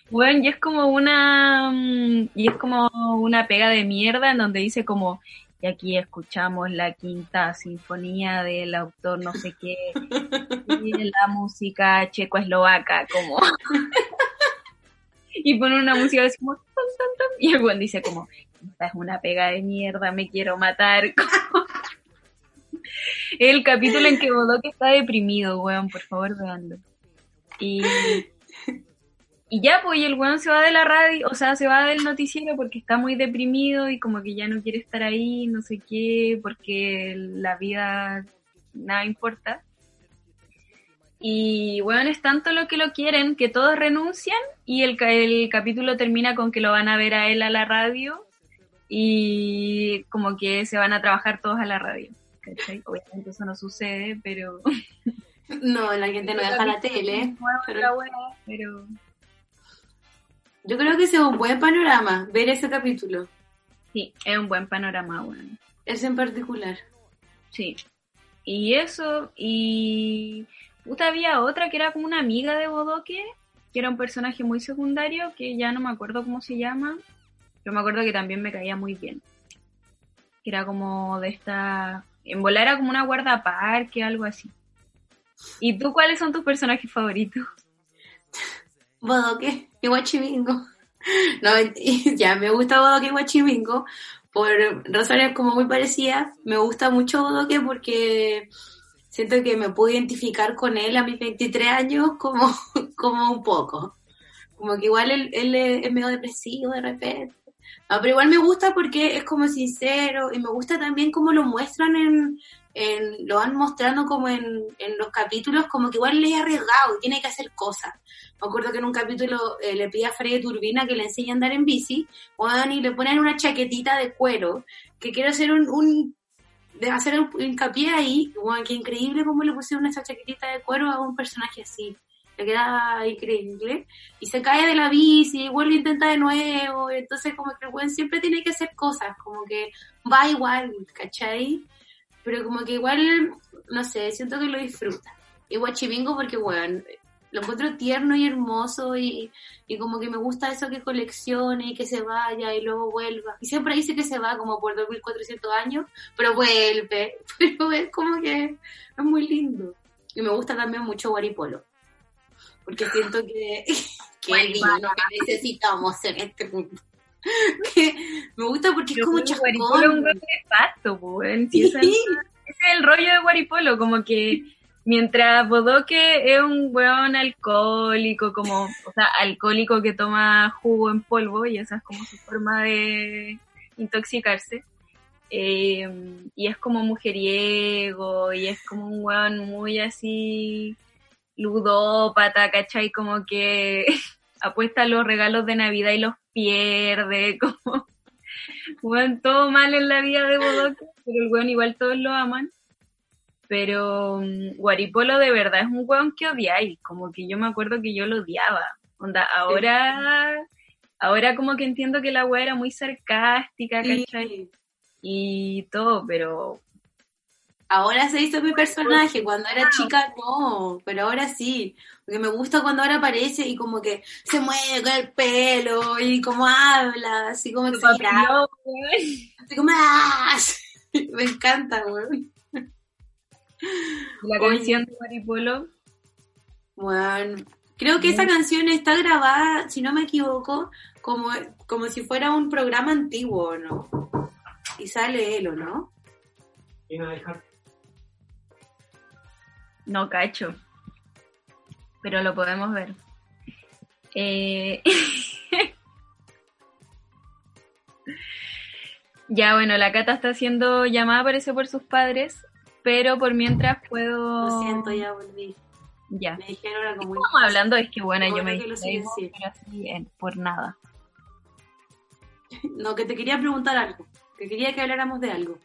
Bueno, y es como una mm, y es como una pega de mierda en donde dice como y aquí escuchamos la quinta sinfonía del autor no sé qué y la música checoslovaca como *laughs* y pone una música así como y el buen dice como esta es una pega de mierda me quiero matar *laughs* el capítulo en que Bodoque está deprimido weón por favor veanlo y y ya, pues, y el weón se va de la radio, o sea, se va del noticiero porque está muy deprimido y como que ya no quiere estar ahí, no sé qué, porque la vida nada importa. Y bueno, es tanto lo que lo quieren que todos renuncian y el, el capítulo termina con que lo van a ver a él a la radio y como que se van a trabajar todos a la radio. ¿cachai? Obviamente eso no sucede, pero... *laughs* No, la gente no deja la tele. Pero yo creo que ese es un buen panorama, ver ese capítulo. Sí, es un buen panorama, bueno. Ese en particular. Sí. Y eso, y puta, había otra que era como una amiga de Bodoque, que era un personaje muy secundario, que ya no me acuerdo cómo se llama, pero me acuerdo que también me caía muy bien. Que era como de esta... En volar era como una guardaparque, algo así. ¿Y tú cuáles son tus personajes favoritos? *laughs* Bodoque y Guachimingo. No, *laughs* ya, me gusta Bodoque y Guachimingo por razones como muy parecidas. Me gusta mucho Bodoque porque siento que me puedo identificar con él a mis 23 años como, *laughs* como un poco. Como que igual él, es medio depresivo de repente. No, pero igual me gusta porque es como sincero y me gusta también cómo lo muestran en, en lo van mostrando como en, en los capítulos, como que igual le es arriesgado tiene que hacer cosas. Me acuerdo que en un capítulo eh, le pide a Freddy Turbina que le enseñe a andar en bici, y le ponen una chaquetita de cuero, que quiero hacer un, un de hacer un hincapié ahí, weón, que increíble cómo le pusieron esa chaquetita de cuero a un personaje así. Le queda increíble. Y se cae de la bici y vuelve a intentar de nuevo. entonces como que el siempre tiene que hacer cosas, como que va igual, ¿cachai? Pero como que igual, no sé, siento que lo disfruta. Y Guachimingo porque, weón, lo encuentro tierno y hermoso y, y como que me gusta eso que coleccione y que se vaya y luego vuelva. Y siempre dice que se va como por 2400 años, pero vuelve. *laughs* Pero es como que es muy lindo. Y me gusta también mucho Guaripolo. Porque siento que, *laughs* que el villano que necesitamos en este mundo. *laughs* Que me gusta porque es como Guaripolo es un nefasto, pues, Sí. ese es el rollo de Guaripolo, como que mientras Bodoque es un weón alcohólico, como, o sea, alcohólico que toma jugo en polvo, y esa es como su forma de intoxicarse. eh, y es como mujeriego, y es como un weón muy así ludópata, ¿cachai? Como que *laughs* apuesta los regalos de Navidad y los pierde, *laughs* como weón, todo mal en la vida de Bodoque, pero el weón igual todos lo aman. Pero mm, Guaripolo de verdad es un weón que odiáis, como que yo me acuerdo que yo lo odiaba. Onda, ahora, ahora como que entiendo que la weá era muy sarcástica, Sí. ¿cachai? Y todo, pero Ahora se hizo mi personaje, cuando era chica no, pero ahora sí, porque me gusta cuando ahora aparece y como que se mueve con el pelo y como habla, así como exagerado, así como ¡ah! *laughs* me encanta, weón. la Oye. canción de Guaripolo, Bueno, creo que esa canción está grabada, si no me equivoco, como, como si fuera un programa antiguo, ¿o ¿no? Y sale él, ¿o no? No cacho, pero lo podemos ver. Eh, *laughs* ya, bueno, la Cata está siendo llamada, parece, por sus padres, pero por mientras puedo... Lo siento, ya volví. Ya. Me dijeron algo muy... Estamos hablando, es que bueno, yo me silencié. pero así, eh, por nada. *laughs* No, que te quería preguntar algo. Que quería que habláramos de algo.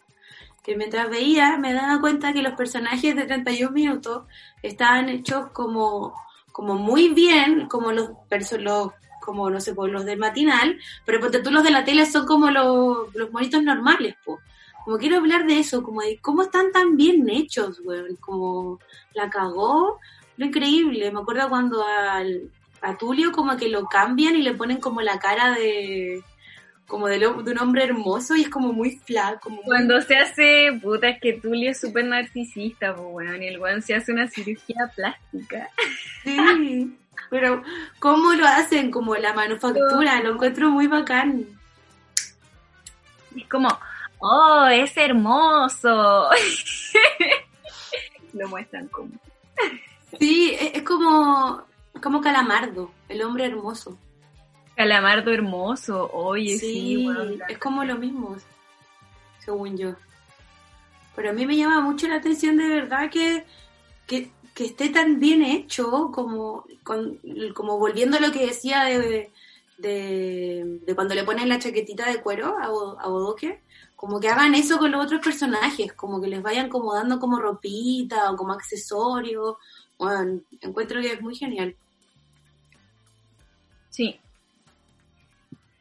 Que mientras veía me daba cuenta que los personajes de 31 minutos estaban hechos como, como muy bien, como los, los como no sé, pues, los del matinal, pero ponte tú los de la tele son como los, los monitos normales, po. Como quiero hablar de eso, como de cómo están tan bien hechos, weón. Como la cagó, lo increíble. Me acuerdo cuando al, a Tulio como que lo cambian y le ponen como la cara de como de, lo- de un hombre hermoso y es como muy flaco. Como muy- Cuando se hace, puta, es que Tulio es súper narcisista, pues, weón, y el weón se hace una cirugía plástica. Sí, pero ¿cómo lo hacen? Como la manufactura, lo encuentro muy bacán. Es como, oh, es hermoso. *laughs* Lo muestran como. Sí, es, es como, como Calamardo, el hombre hermoso. Calamardo hermoso, oye, sí, es como lo mismo, según yo. Pero a mí me llama mucho la atención de verdad que, que, que esté tan bien hecho como, con- como volviendo a lo que decía de, de, de cuando le ponen la chaquetita de cuero a, a Bodoque, como que hagan eso con los otros personajes, como que les vayan como dando como ropita o como accesorio. Bueno, encuentro que es muy genial. Sí.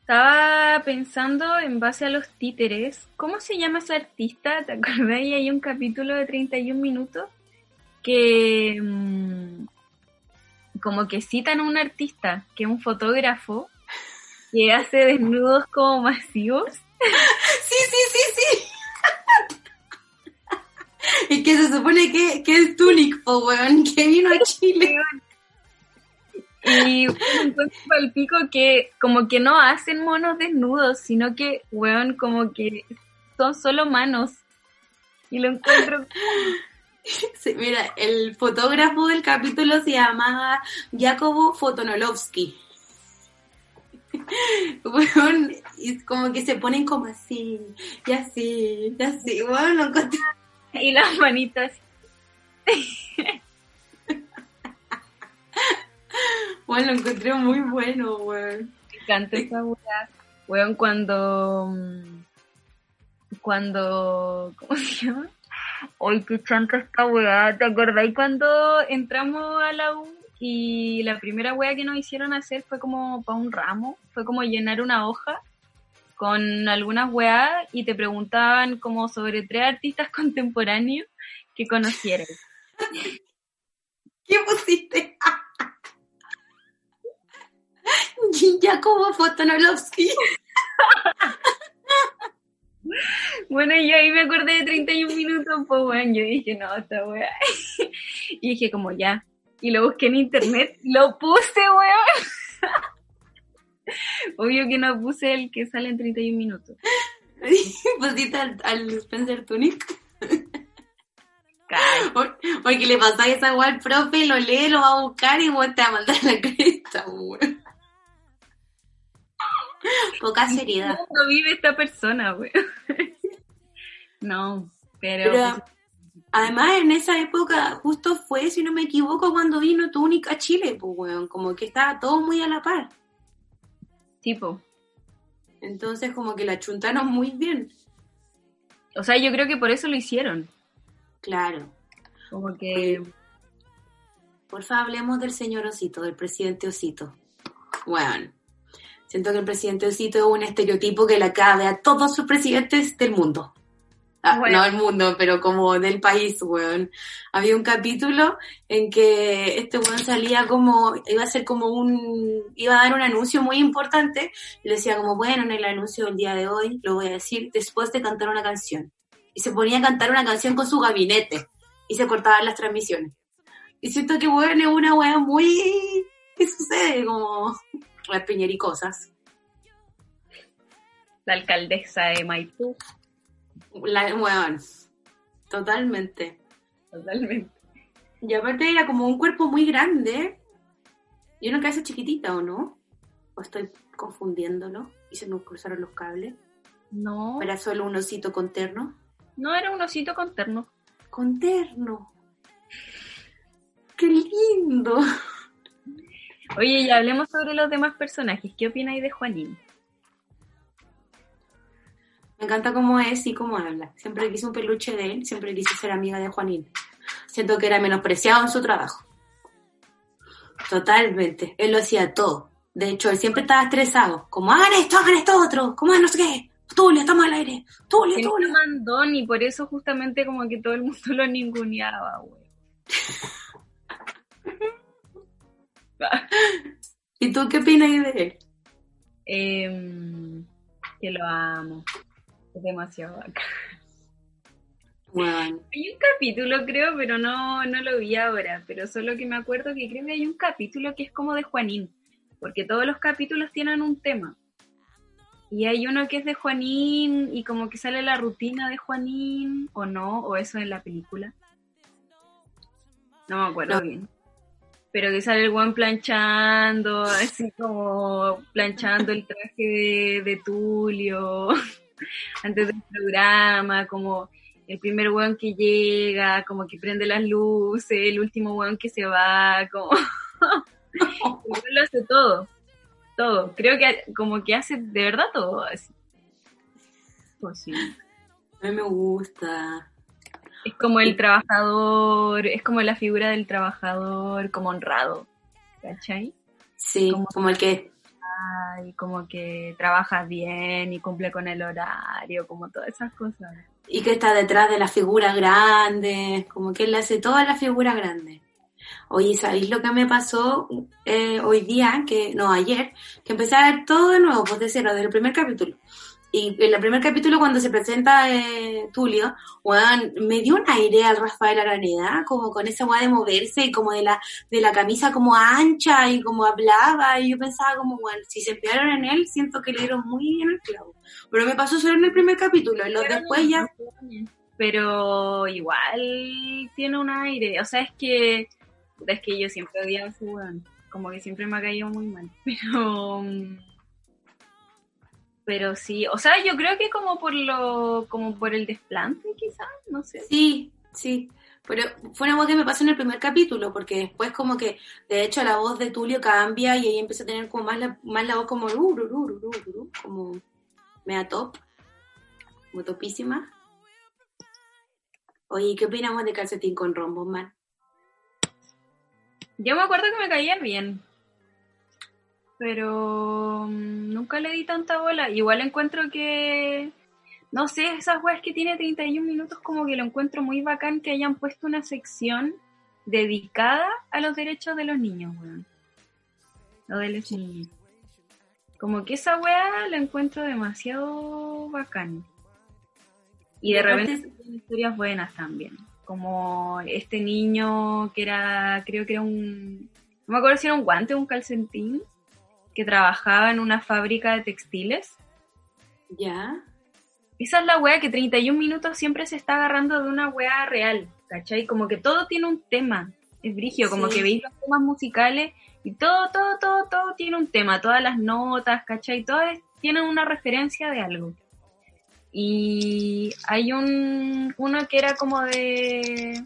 Estaba pensando en base a los títeres, ¿cómo se llama ese artista? ¿Te acordás? Y hay un capítulo de 31 minutos que mm, como que citan a un artista, que es un fotógrafo, que hace desnudos como masivos. *laughs* Sí, sí, sí, sí. *laughs* y que se supone que, que es Tunic, po, weón, que vino a Chile. Y bueno, encuentro el pico que como que no hacen monos desnudos, sino que, weón, como que son solo manos. Y lo encuentro *laughs* Sí, mira, el fotógrafo del capítulo se llamaba Jacobo Fotonolovsky. *laughs* Weón, y como que se ponen como así, y así, y así, weón, lo encontré. Y las manitas. *laughs* Weón, lo encontré muy bueno, weón. Me encanta esa weá. Weón, cuando. mm, Cuando. ¿Cómo se llama? Ay, qué chanta esta weá. ¿Te acordáis cuando entramos a la U y la primera weá que nos hicieron hacer fue como para un ramo? Fue como llenar una hoja con algunas weá y te preguntaban como sobre tres artistas *laughs* contemporáneos que conocieras. ¿Qué pusiste? *laughs* Jacobo Fotonolovsky. Bueno, yo ahí me acordé de 31 minutos, pues bueno, yo dije, no, esta weá. *laughs* Y dije como ya. Y lo busqué en internet, lo puse, weón. *laughs* Obvio que no puse el que sale en 31 minutos. Pusiste al, al Spencer Tunic. Porque le pasáis esa weá al profe, lo lee, lo va a buscar y vos te va a mandar la cresta, weón. *laughs* Poca seriedad. ¿Cómo vive esta persona, weón? *laughs* No, pero... Pero además en esa época justo fue, si no me equivoco, cuando vino Tunic a Chile, pues weón, como que estaba todo muy a la par. tipo, Entonces como que la chuntaron muy bien. o sea, yo creo que por eso lo hicieron. Claro. Como que... Porfa, hablemos del señor Osito, del presidente Osito. Bueno, siento que el presidente Osito es un estereotipo que le cabe a todos sus presidentes del mundo. Ah, Bueno. No del mundo, pero como del país, weón. Había un capítulo en que este weón salía como, iba a ser como un, iba a dar un anuncio muy importante, y le decía como, bueno, en el anuncio del día de hoy lo voy a decir después de cantar una canción. Y se ponía a cantar una canción con su gabinete, y se cortaban las transmisiones. Y siento que, weón, es una weá muy, ¿qué sucede? Como piñericosas. La alcaldesa de Maipú, La, weón, totalmente. totalmente. Y aparte era como un cuerpo muy grande. Y una cabeza chiquitita, ¿o no? ¿O estoy confundiéndolo? Y se me cruzaron los cables. No, ¿Era solo un osito con terno? no era un osito con terno. Con terno. ¡Qué lindo! Oye, y hablemos sobre los demás personajes. ¿Qué opináis de Juanín? Me encanta cómo es y cómo habla. Siempre quise un peluche de él, siempre quise ser amiga de Juanín. Siento que era menospreciado en su trabajo. Totalmente. Él lo hacía todo. De hecho, él siempre estaba estresado. Como, hagan esto, hagan esto otro. Como, "Ah, no sé qué. Tulio, estamos al aire. Tulio, Tulio. mandón y por eso justamente como que todo el mundo lo ninguneaba, güey. *laughs* *laughs* ¿Y tú qué opinas de él? Em, que lo amo. Es demasiado bacán. Bueno, Hay un capítulo, creo, pero no, no lo vi ahora. Pero solo que me acuerdo que creo que hay un capítulo que es como de Juanín. Porque todos los capítulos tienen un tema. Y hay uno que es de Juanín y como que sale la rutina de Juanín, o no, o eso en la película. No me acuerdo No. bien. Pero que sale el guan planchando, así como planchando el traje de, de Tulio *laughs* antes del programa, como El primer weón que llega, como que prende las luces, el último weón que se va, como... *laughs* El weón lo hace todo, todo. Creo que como que hace de verdad todo así. Pues sí. A mí me gusta. Es como el trabajador, es como la figura del trabajador como honrado, ¿cachai? Sí, Como- como el que Y como que trabaja bien y cumple con el horario, como todas esas cosas. y que está detrás de las figuras grandes, como que él hace todas las figuras grandes. Oye, ¿sabéis lo que me pasó eh, hoy día? que No, ayer, que empecé a ver todo de nuevo, pues de cero, del primer capítulo. Y en el primer capítulo, cuando se presenta eh, Tulio, weón, me dio un aire al Rafael Araneda, como con esa weá de moverse y como de la, de la camisa como ancha y como hablaba. Y yo pensaba como, bueno, si se emplearon en él, siento que le dieron muy bien el clavo. Pero me pasó solo en el primer capítulo, en los después ya Pero igual tiene un aire. O sea, es que. Es que yo siempre odiaba a ese weón. Como que siempre me ha caído muy mal. *laughs* Pero. mm, Pero sí. O sea, yo creo que como por lo. Como por el desplante, quizás. No sé. Sí, sí. Pero fue una voz que me pasó en el primer capítulo, porque después como que, de hecho, la voz de Tulio cambia y ahí empieza a tener como más la, más la voz como como mea top, como topísima. Oye, ¿qué opinamos de Calcetín con Rombo, man? Yo me acuerdo que me caía bien. Pero mm, nunca le di tanta bola. Igual encuentro que. No sé, esas weas que tiene 31 minutos, como que lo encuentro muy bacán que hayan puesto una sección dedicada a los derechos de los niños, weón. Lo de los niños. Como que esa wea la encuentro demasiado bacán. Y de repente tiene historias buenas también. Como este niño que era, creo que era un, no me acuerdo si era un guante o un calcetín, que trabajaba en una fábrica de textiles. ¿Ya? Esa es la wea que 31 minutos siempre se está agarrando de una wea real, ¿cachai? Como que todo tiene un tema. Es brigio, como Sí. que veis los temas musicales y todo, todo, todo, todo tiene un tema. Todas las notas, ¿cachai? Todas tienen una referencia de algo. Y hay un uno que era como de,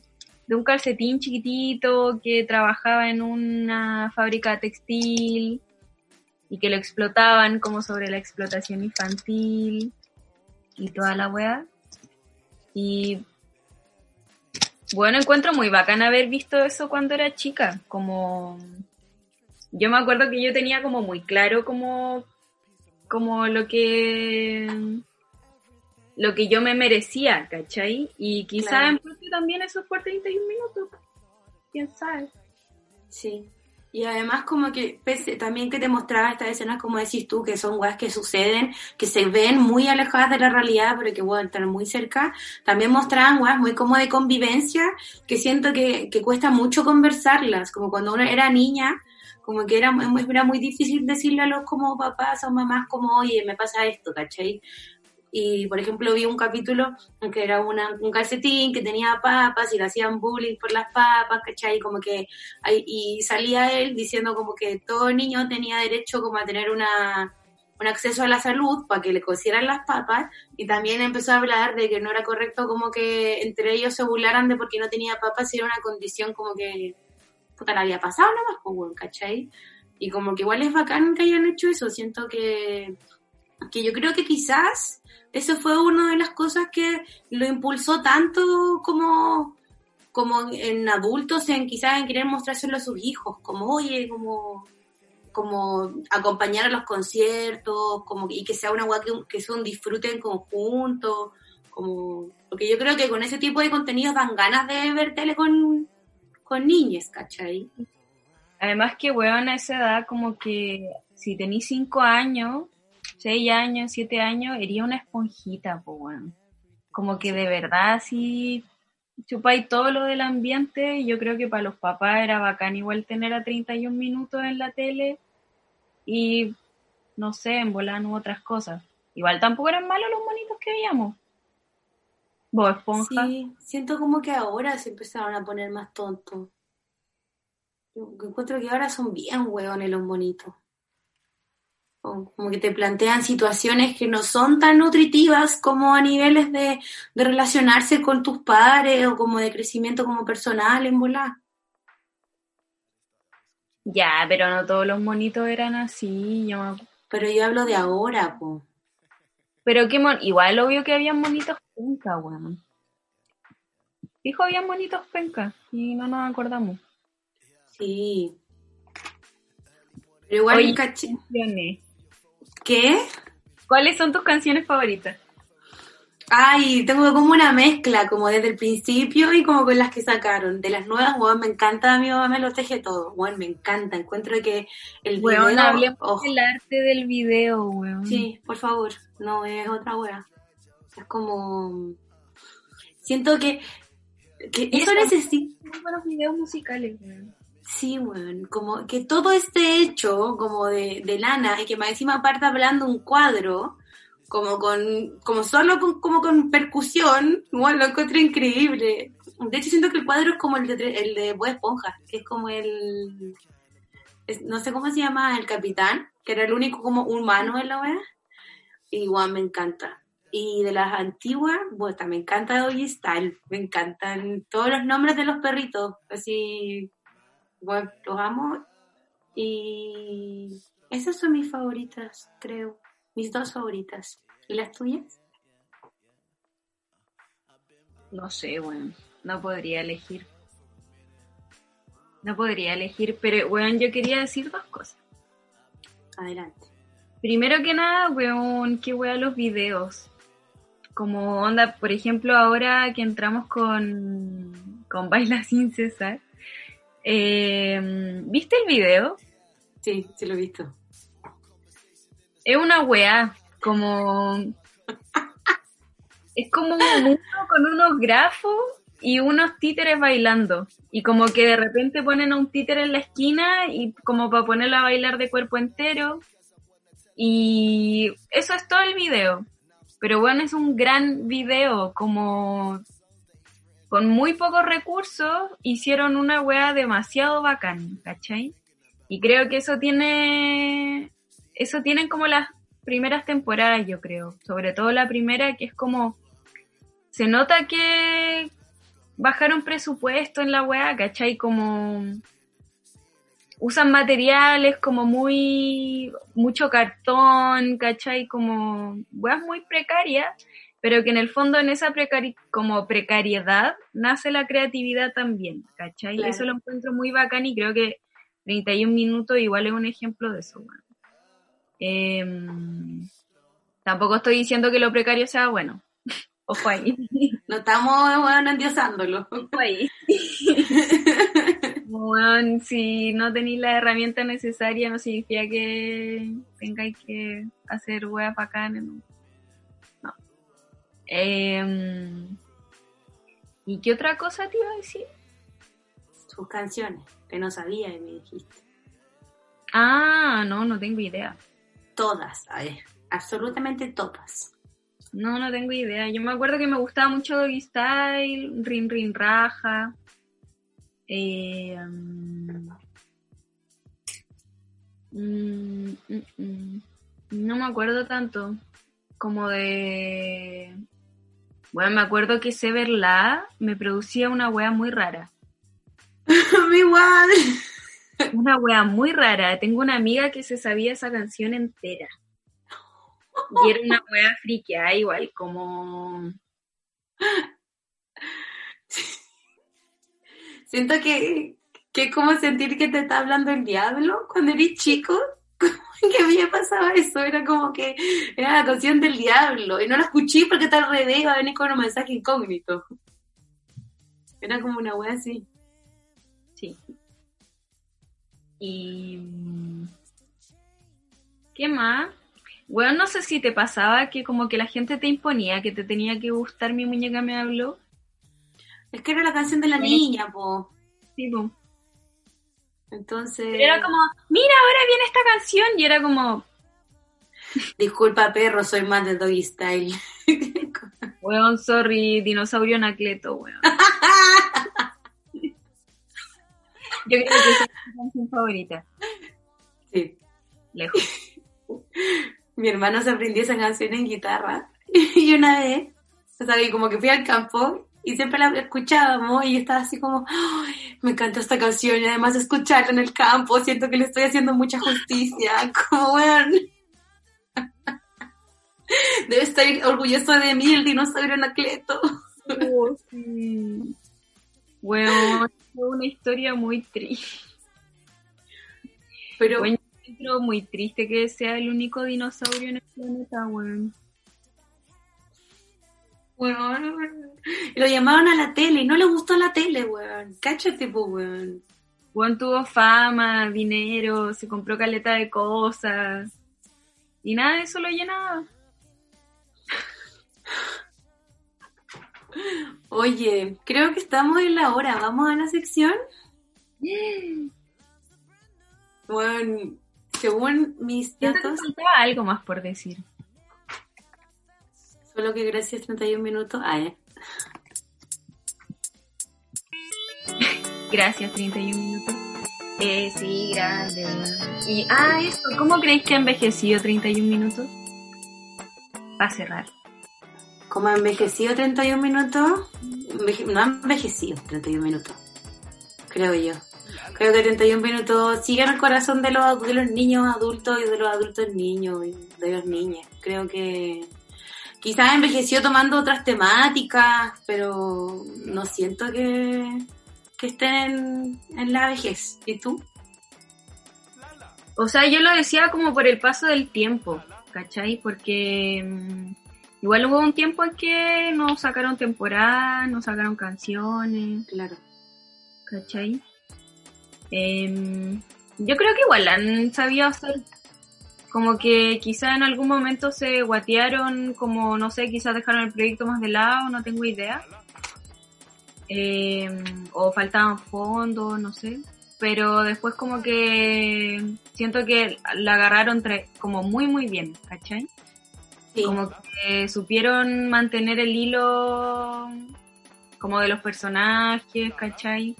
de un calcetín chiquitito que trabajaba en una fábrica textil y que lo explotaban como sobre la explotación infantil y toda la weá. Y bueno, encuentro muy bacán haber visto eso cuando era chica, como yo me acuerdo que yo tenía como muy claro como como lo que lo que yo me merecía, ¿cachai? Y quizá Claro. en parte también eso fue 31 minutos. ¿Quién sabe? Sí. Y además como que pese, también que te mostraba estas escenas como decís tú, que son weas que suceden, que se ven muy alejadas de la realidad, pero que bueno, están muy cerca, también mostraban weas muy como de convivencia, que siento que, que cuesta mucho conversarlas, como cuando uno era niña, como que era, era muy difícil decirle a los como papás o mamás como, oye, me pasa esto, ¿cachai? Y, por ejemplo, vi un capítulo en que era una, un calcetín que tenía papas y le hacían bullying por las papas, ¿cachai? Como que, y salía él diciendo como que todo niño tenía derecho como a tener una, un acceso a la salud para que le cosieran las papas y también empezó a hablar de que no era correcto como que entre ellos se burlaran de porque no tenía papas y era una condición como que puta le había pasado nomás, pues, ¿cachai? Y como que igual es bacán que hayan hecho eso, siento que, que yo creo que quizás eso fue una de las cosas que lo impulsó tanto como, como en adultos, en quizás en querer mostrárselo a sus hijos, como oye, como, como acompañar a los conciertos, como y que sea una guay que, que sea un disfrute en conjunto, como porque yo creo que con ese tipo de contenidos dan ganas de ver tele con, con niñas, ¿cachai? Además que, weón, a esa edad, como que si tenís 5 años, 6 años, 7 años, ería una esponjita, pues, weón. Como que de verdad, si chupáis todo lo del ambiente, yo creo que para los papás era bacán igual tener a 31 minutos en la tele y, no sé, en volar otras cosas. Igual tampoco eran malos los monitos que veíamos. Vos, esponja. Sí, siento como que ahora se empezaron a poner más tontos. Yo encuentro que ahora son bien hueones los monitos. Como que te plantean situaciones que no son tan nutritivas como a niveles de, de relacionarse con tus padres o como de crecimiento como personal en volar. Ya, pero no todos los monitos eran así. Yo Pero yo hablo de ahora, po. Pero qué mon... igual obvio que habían monitos penca, weón. Dijo habían monitos penca y no nos acordamos. Sí. Pero igual Oye, caché-. ¿Qué? ¿Cuáles son tus canciones favoritas? Ay, tengo como una mezcla, como desde el principio y como con las que sacaron. De las nuevas, weón, me encanta, mi mamá me lo teje todo. Weón, me encanta. Encuentro que el Weón, video... hablemos del arte del video, weón. Sí, por favor. No, es otra wea. Es como... Siento que... que eso necesita... Buenos videos musicales, weón. Sí, weón, como que todo esté hecho como de, de lana y que más encima aparte hablando un cuadro, como con, como solo con, como con percusión, bueno, lo encuentro increíble. De hecho siento que el cuadro es como el de, el de Bob Esponja, que es como el, no sé cómo se llama, el capitán, que era el único como humano en la wea. Igual me encanta. Y de las antiguas, bueno, me encanta Doggy Style, me encantan todos los nombres de los perritos, así bueno, los amo. Y esas son mis favoritas, creo. Mis dos favoritas. ¿Y las tuyas? No sé, weón. No podría elegir. No podría elegir, pero weón, yo quería decir dos cosas. Adelante. Primero que nada, weón, qué weón los videos. Como onda, por ejemplo, ahora que entramos con, con Baila sin cesar. Eh, ¿Viste el video? Sí, sí lo he visto. Es una weá, como... Es como un mundo con unos grafos y unos títeres bailando. Y como que de repente ponen a un títere en la esquina y como para ponerlo a bailar de cuerpo entero. Y eso es todo el video. Pero bueno, es un gran video, como con muy pocos recursos hicieron una weá demasiado bacán, ¿cachai? Y creo que eso tiene, eso tienen como las primeras temporadas, yo creo. Sobre todo la primera, que es como, se nota que bajaron presupuesto en la weá, ¿cachai? Como usan materiales como muy, mucho cartón, ¿cachai? Como weas muy precarias, pero que en el fondo en esa precari como precariedad nace la creatividad también, ¿cachai? Claro. Eso lo encuentro muy bacán y creo que 31 minutos igual es un ejemplo de eso, weón. Em, tampoco estoy diciendo que lo precario sea bueno. *laughs* Ojo ahí. No estamos bueno, endiosándolo. Ojo ahí. *laughs* Bueno, si no tenéis la herramienta necesaria, no significa que tengáis que hacer weas bacanas. No. Em, ¿Y qué otra cosa te iba a decir? Sus canciones, que no sabía y me dijiste. Ah, no, no tengo idea. Todas, a ver, absolutamente todas. No, no tengo idea. Yo me acuerdo que me gustaba mucho Doggy Style, Rin Rin Raja. Eh, mm, mm, mm, mm. no me acuerdo tanto. Como de. Bueno, me acuerdo que Severla me producía una wea muy rara. *laughs* Igual. Una wea muy rara. Tengo una amiga que se sabía esa canción entera. Y era una wea friqueada igual, como. *laughs* Siento que, que es como sentir que te está hablando el diablo cuando eres chico. *laughs* que me pasaba eso, era como que era la canción del diablo. Y no la escuché porque tal revés iba a venir con un mensaje incógnito. Era como una wea así. Sí. Y. mm, ¿Qué más? Bueno, no sé si te pasaba que como que la gente te imponía que te tenía que gustar mi muñeca me habló. Es que era la canción de la niña, po. Sí, po. Entonces. Era como, mira, ahora viene esta canción. Y era como, Disculpa, perro, soy más de Doggy Style. *laughs* weón, sorry, dinosaurio anacleto, weón. *laughs* Yo creo que esa es mi canción favorita, sí. lejos. Mi hermano se aprendió esa canción en guitarra. *laughs* Y una vez, o sea, como que fui al campo y siempre la escuchábamos y estaba así como, "Ay, me encanta esta canción y además escucharla en el campo, siento que le estoy haciendo mucha justicia. *laughs* Como, weón. *laughs* Debe estar orgulloso de mí el dinosaurio Anacleto. Oh, *laughs* sí. Bueno, fue una historia muy triste. Pero Bueno, muy triste que sea el único dinosaurio en el planeta, weón. Weón. Lo llamaron a la tele y no le gustó la tele, weón. Cáchate, pues, weón. Juan tuvo fama, dinero, se compró caleta de cosas. Y nada de eso lo llenaba. Oye, creo que estamos en la hora. ¿Vamos a la sección? Bueno, según mis datos, faltaba algo más por decir. Solo que gracias 31 minutos. Ah, ya. Gracias, 31 minutos. Eh, sí, grande. Y, ah, eso, ¿cómo creéis que ha envejecido 31 minutos? Va a cerrar. Como ha envejecido 31 minutos, enveje- no ha envejecido 31 minutos, creo yo. Creo que 31 minutos sigue en el corazón de los, de los niños adultos y de los adultos niños y de los niños. Creo que quizás envejeció tomando otras temáticas, pero no siento que, que estén en, en la vejez. ¿Y tú? O sea, yo lo decía como por el paso del tiempo, ¿cachai? Porque mm, igual hubo un tiempo en que no sacaron temporada, no sacaron canciones, Claro. ¿cachai? Em, yo creo que igual han sabido hacer, como que quizá en algún momento se guatearon, como no sé, quizás dejaron el proyecto más de lado, no tengo idea. Em, o faltaban fondos, no sé. Pero después como que siento que la agarraron como muy muy bien, ¿cachai? Sí. Como que supieron mantener el hilo como de los personajes, ¿cachai?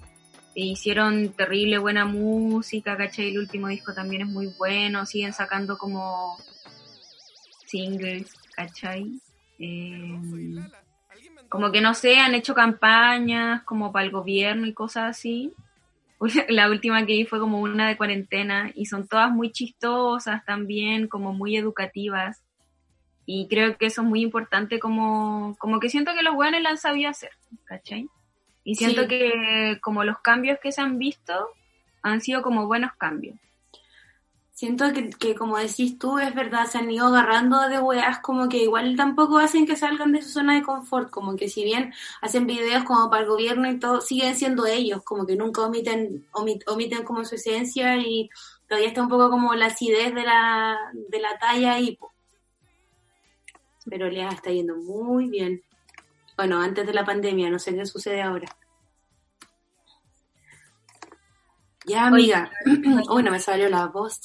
E hicieron terrible buena música, ¿cachai? El último disco también es muy bueno, siguen sacando como singles, ¿cachai? Eh, como que no sé, han hecho campañas como para el gobierno y cosas así. *laughs* La última que vi fue como una de cuarentena y son todas muy chistosas también, como muy educativas. Y creo que eso es muy importante como, como que siento que los buenos la han sabido hacer, ¿cachai? Y siento Sí. que como los cambios que se han visto han sido como buenos cambios. Siento que, que, como decís tú, es verdad, se han ido agarrando de weas como que igual tampoco hacen que salgan de su zona de confort, como que si bien hacen videos como para el gobierno y todo, siguen siendo ellos, como que nunca omiten, omit- omiten como su esencia y todavía está un poco como la acidez de la, de la talla y pero les está yendo muy bien. Bueno, antes de la pandemia, no sé qué sucede ahora. Ya, amiga. *clears throat* *clears throat* Uy, no me salió la voz.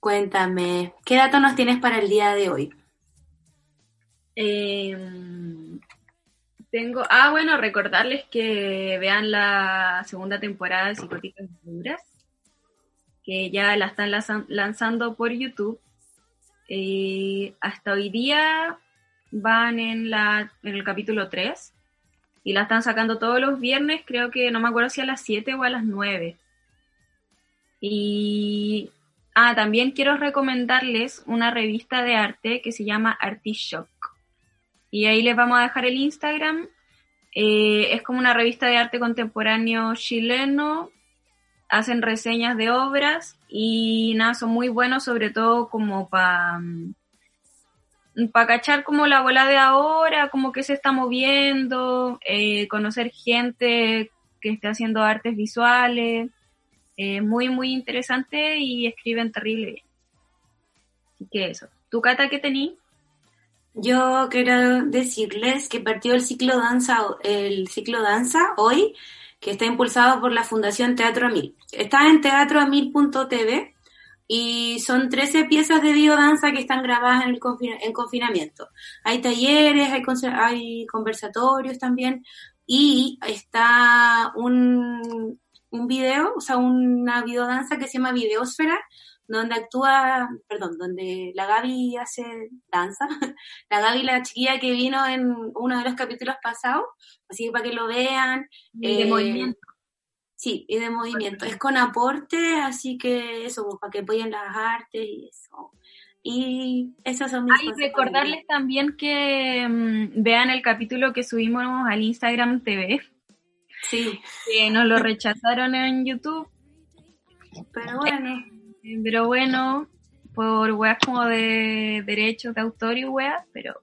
Cuéntame, ¿qué dato nos tienes para el día de hoy? Eh, tengo, ah, bueno, recordarles que vean la segunda temporada de Psicóticas Duras, que ya la están lanzan- lanzando por YouTube. Eh, hasta hoy día van en, la, en el capítulo 3 y la están sacando todos los viernes, creo que no me acuerdo si a las 7 o a las 9. Y ah, también quiero recomendarles una revista de arte que se llama Artishock. Y ahí les vamos a dejar el Instagram. Eh, es como una revista de arte contemporáneo chileno. Hacen reseñas de obras y nada, son muy buenos, sobre todo como para para cachar como la bola de ahora, como que se está moviendo, eh, conocer gente que esté haciendo artes visuales. Eh, muy, muy interesante y escriben terrible bien. Así que eso. ¿Tu Cata qué tení? Yo quiero decirles que partió el ciclo danza, el ciclo danza hoy, que está impulsado por la Fundación Teatro Amil. Está en teatroamil.tv y son 13 piezas de biodanza que están grabadas en, el confina- en confinamiento. Hay talleres, hay, hay conversatorios también y está un, un video, o sea, una videodanza que se llama Videosfera, donde actúa, perdón, donde la Gaby hace danza, *laughs* la Gaby, la chiquilla que vino en uno de los capítulos pasados, así que para que lo vean. Y de Eh, movimiento. Sí, y de movimiento. Es con aporte, así que eso, pues, para que apoyen las artes y eso. Y esas son mis Ah, y recordarles también que mm, vean el capítulo que subimos al Instagram TV. Sí, Que nos lo rechazaron en YouTube. pero bueno. Eh, Pero bueno, por weas como de derechos de autor y weas, pero.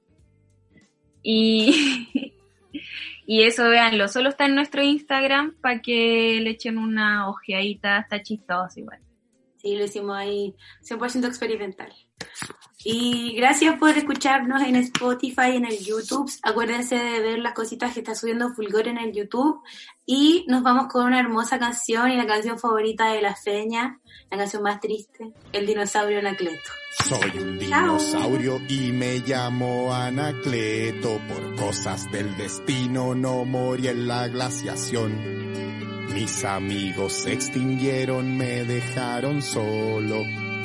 Y. *laughs* y eso, véanlo. Solo está en nuestro Instagram para que le echen una ojeadita. Está chistoso igual. Sí, lo hicimos ahí 100% experimental. Y gracias por escucharnos en Spotify, en el YouTube. Acuérdense de ver las cositas que está subiendo Fulgor en el YouTube. Y nos vamos con una hermosa canción y la canción favorita de la feña, la canción más triste, El dinosaurio Anacleto. Soy un dinosaurio y me llamo Anacleto. Por cosas del destino no morí en la glaciación. Mis amigos se extinguieron, me dejaron solo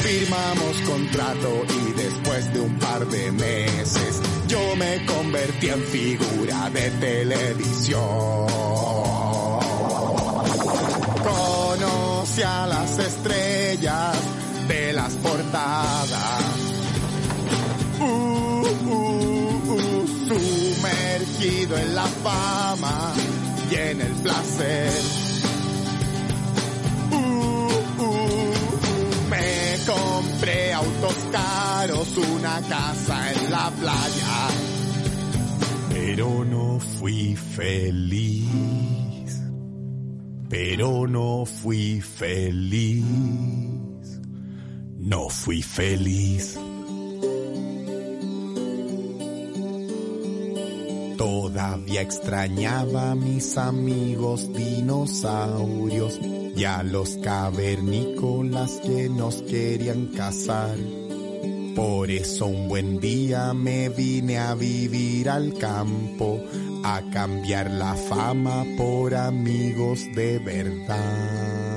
Firmamos contrato y después de un par de meses yo me convertí en figura de televisión. Conocí a las estrellas de las portadas. Uh, uh, uh, sumergido en la fama y en el placer. Una casa en la playa, pero no fui feliz. Pero no fui feliz. No fui feliz. Todavía extrañaba a mis amigos dinosaurios y a los cavernícolas que nos querían cazar. Por eso un buen día me vine a vivir al campo, a cambiar la fama por amigos de verdad.